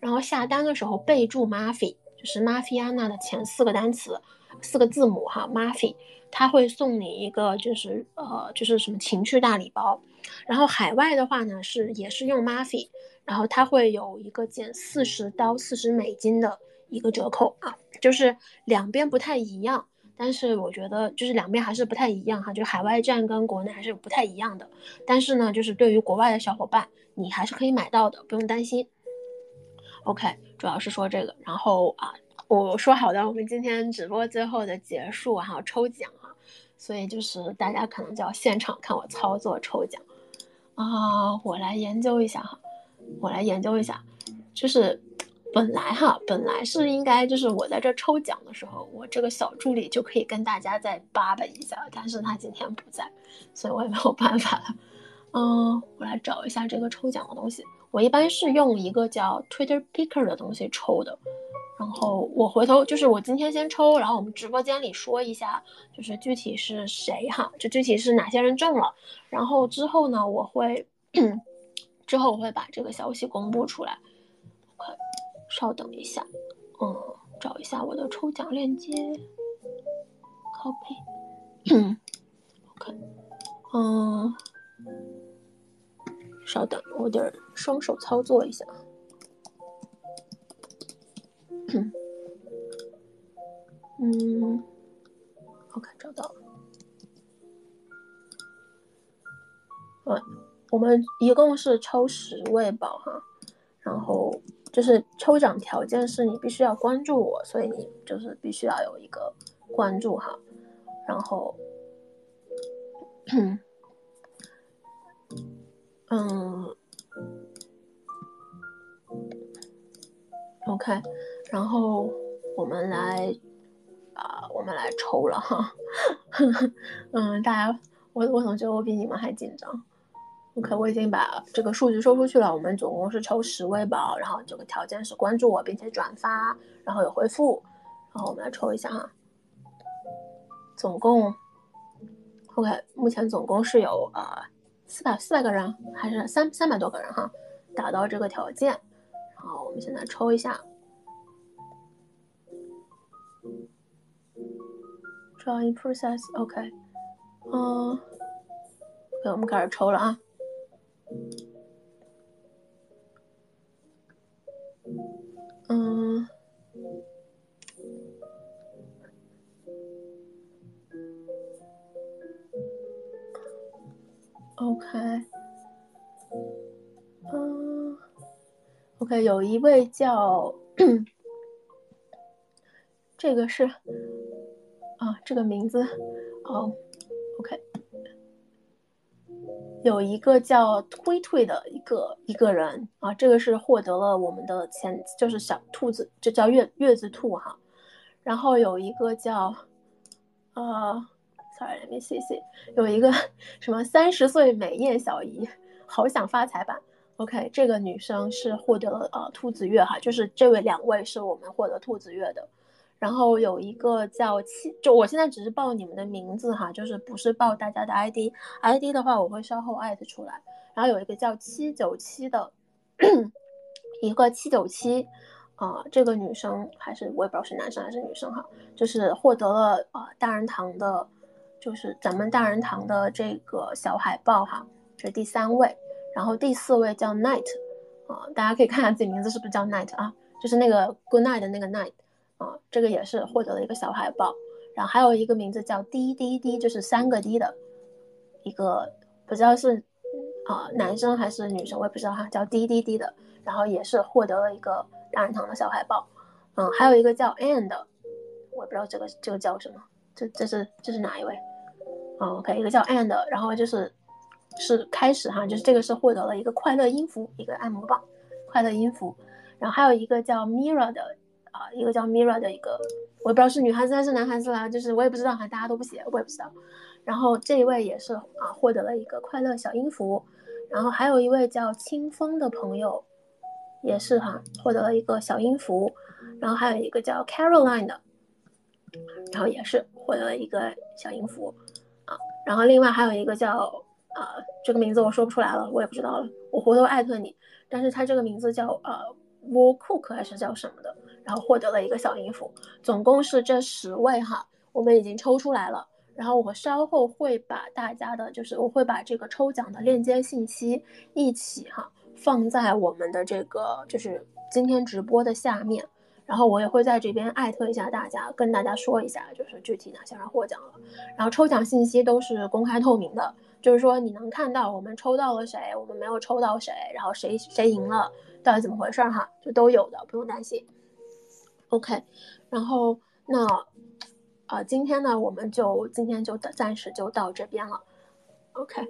然后下单的时候备注 Mafi。就是 Mafiana 的前四个单词，四个字母哈，Mafi，他会送你一个就是呃就是什么情趣大礼包，然后海外的话呢是也是用 Mafi，然后它会有一个减四十到四十美金的一个折扣啊，就是两边不太一样，但是我觉得就是两边还是不太一样哈，就海外站跟国内还是不太一样的，但是呢就是对于国外的小伙伴，你还是可以买到的，不用担心。OK。主要是说这个，然后啊，我说好的，我们今天直播最后的结束还有抽奖啊，所以就是大家可能就要现场看我操作抽奖啊，我来研究一下哈，我来研究一下，就是本来哈，本来是应该就是我在这抽奖的时候，我这个小助理就可以跟大家再叭叭一下，但是他今天不在，所以我也没有办法了。嗯，我来找一下这个抽奖的东西。我一般是用一个叫 Twitter Picker 的东西抽的，然后我回头就是我今天先抽，然后我们直播间里说一下，就是具体是谁哈，就具体是哪些人中了，然后之后呢，我会之后我会把这个消息公布出来。OK，稍等一下，嗯，找一下我的抽奖链接，Copy，OK，嗯。稍等，我得双手操作一下。嗯，OK，找到了。对，我们一共是抽十位宝哈，然后就是抽奖条件是你必须要关注我，所以你就是必须要有一个关注哈，然后。嗯，OK，然后我们来啊，我们来抽了哈。嗯，大家，我我总觉得我比你们还紧张。OK，我已经把这个数据说出去了。我们总共是抽十位宝，然后这个条件是关注我并且转发，然后有回复。然后我们来抽一下哈。总共，OK，目前总共是有啊。四百四百个人还是三三百多个人哈，达到这个条件，然后我们现在抽一下，join process，OK，嗯，OK，我们开始抽了啊，嗯。OK，嗯，OK，有一位叫 这个是啊，这个名字哦有一个叫推推的一个一个人啊，这个是获得了我们的前就是小兔子，就叫月月子兔哈，然后有一个叫呃。Sorry，let me see see，有一个 什么三十岁美艳小姨，好想发财版。OK，这个女生是获得了呃兔子月哈，就是这位两位是我们获得兔子月的。然后有一个叫七，就我现在只是报你们的名字哈，就是不是报大家的 ID，ID 的话我会稍后艾特出来。然后有一个叫七九七的，一个七九七，啊，这个女生还是我也不知道是男生还是女生哈，就是获得了啊大人堂的，就是咱们大人堂的这个小海报哈，这是第三位。然后第四位叫 Night，啊，大家可以看一下自己名字是不是叫 Night 啊，就是那个 Good Night 的那个 Night。啊，这个也是获得了一个小海报，然后还有一个名字叫滴滴滴，就是三个滴的一个，不知道是啊男生还是女生，我也不知道哈，叫滴滴滴的，然后也是获得了一个大人堂的小海报。嗯，还有一个叫 And，我也不知道这个这个叫什么，这这是这是哪一位？哦，OK，一个叫 And，然后就是是开始哈，就是这个是获得了一个快乐音符，一个按摩棒，快乐音符，然后还有一个叫 Mira 的。啊，一个叫 Mira 的一个，我也不知道是女孩子还是男孩子啦，就是我也不知道哈，大家都不写，我也不知道。然后这一位也是啊，获得了一个快乐小音符。然后还有一位叫清风的朋友，也是哈，获得了一个小音符。然后还有一个叫 Caroline 的，然后也是获得了一个小音符啊。然后另外还有一个叫啊，这个名字我说不出来了，我也不知道了，我回头艾特你。但是他这个名字叫呃 Wall Cook 还是叫什么的？然后获得了一个小音符，总共是这十位哈，我们已经抽出来了。然后我稍后会把大家的，就是我会把这个抽奖的链接信息一起哈放在我们的这个就是今天直播的下面。然后我也会在这边艾特一下大家，跟大家说一下，就是具体哪些人获奖了。然后抽奖信息都是公开透明的，就是说你能看到我们抽到了谁，我们没有抽到谁，然后谁谁赢了，到底怎么回事哈，就都有的，不用担心。OK，然后那啊，今天呢，我们就今天就暂时就到这边了。OK，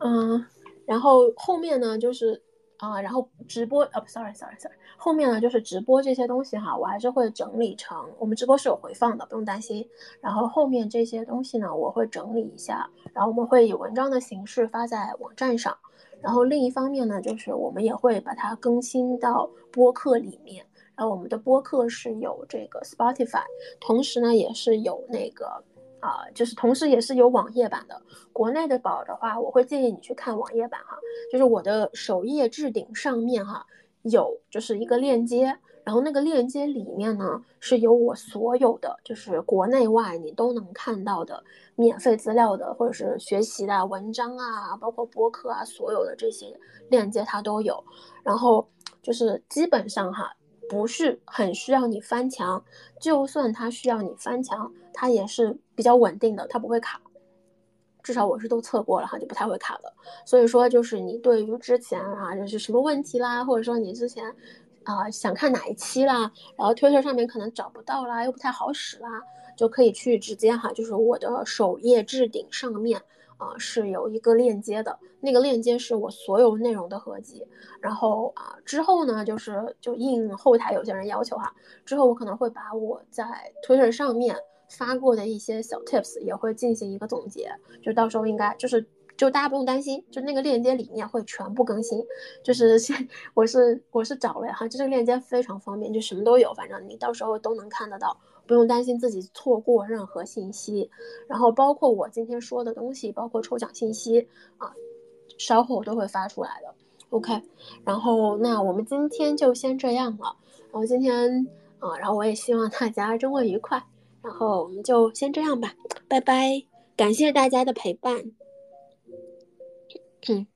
嗯，然后后面呢，就是啊，然后直播哦，Sorry，Sorry，Sorry，后面呢就是直播这些东西哈，我还是会整理成我们直播是有回放的，不用担心。然后后面这些东西呢，我会整理一下，然后我们会以文章的形式发在网站上。然后另一方面呢，就是我们也会把它更新到播客里面。然后我们的播客是有这个 Spotify，同时呢也是有那个啊，就是同时也是有网页版的。国内的宝的话，我会建议你去看网页版哈，就是我的首页置顶上面哈有就是一个链接，然后那个链接里面呢是有我所有的就是国内外你都能看到的免费资料的或者是学习的文章啊，包括播客啊，所有的这些链接它都有。然后就是基本上哈。不是很需要你翻墙，就算它需要你翻墙，它也是比较稳定的，它不会卡。至少我是都测过了哈，就不太会卡的。所以说，就是你对于之前啊，就是什么问题啦，或者说你之前啊想看哪一期啦，然后推特上面可能找不到啦，又不太好使啦，就可以去直接哈，就是我的首页置顶上面。啊，是有一个链接的，那个链接是我所有内容的合集。然后啊，之后呢，就是就应后台有些人要求哈，之后我可能会把我在 Twitter 上面发过的一些小 tips 也会进行一个总结，就到时候应该就是就大家不用担心，就那个链接里面会全部更新。就是现我是我是找了哈，就这个链接非常方便，就什么都有，反正你到时候都能看得到。不用担心自己错过任何信息，然后包括我今天说的东西，包括抽奖信息啊，稍后都会发出来的。OK，然后那我们今天就先这样了。然后今天啊，然后我也希望大家周末愉快。然后我们就先这样吧，拜拜，感谢大家的陪伴。嗯。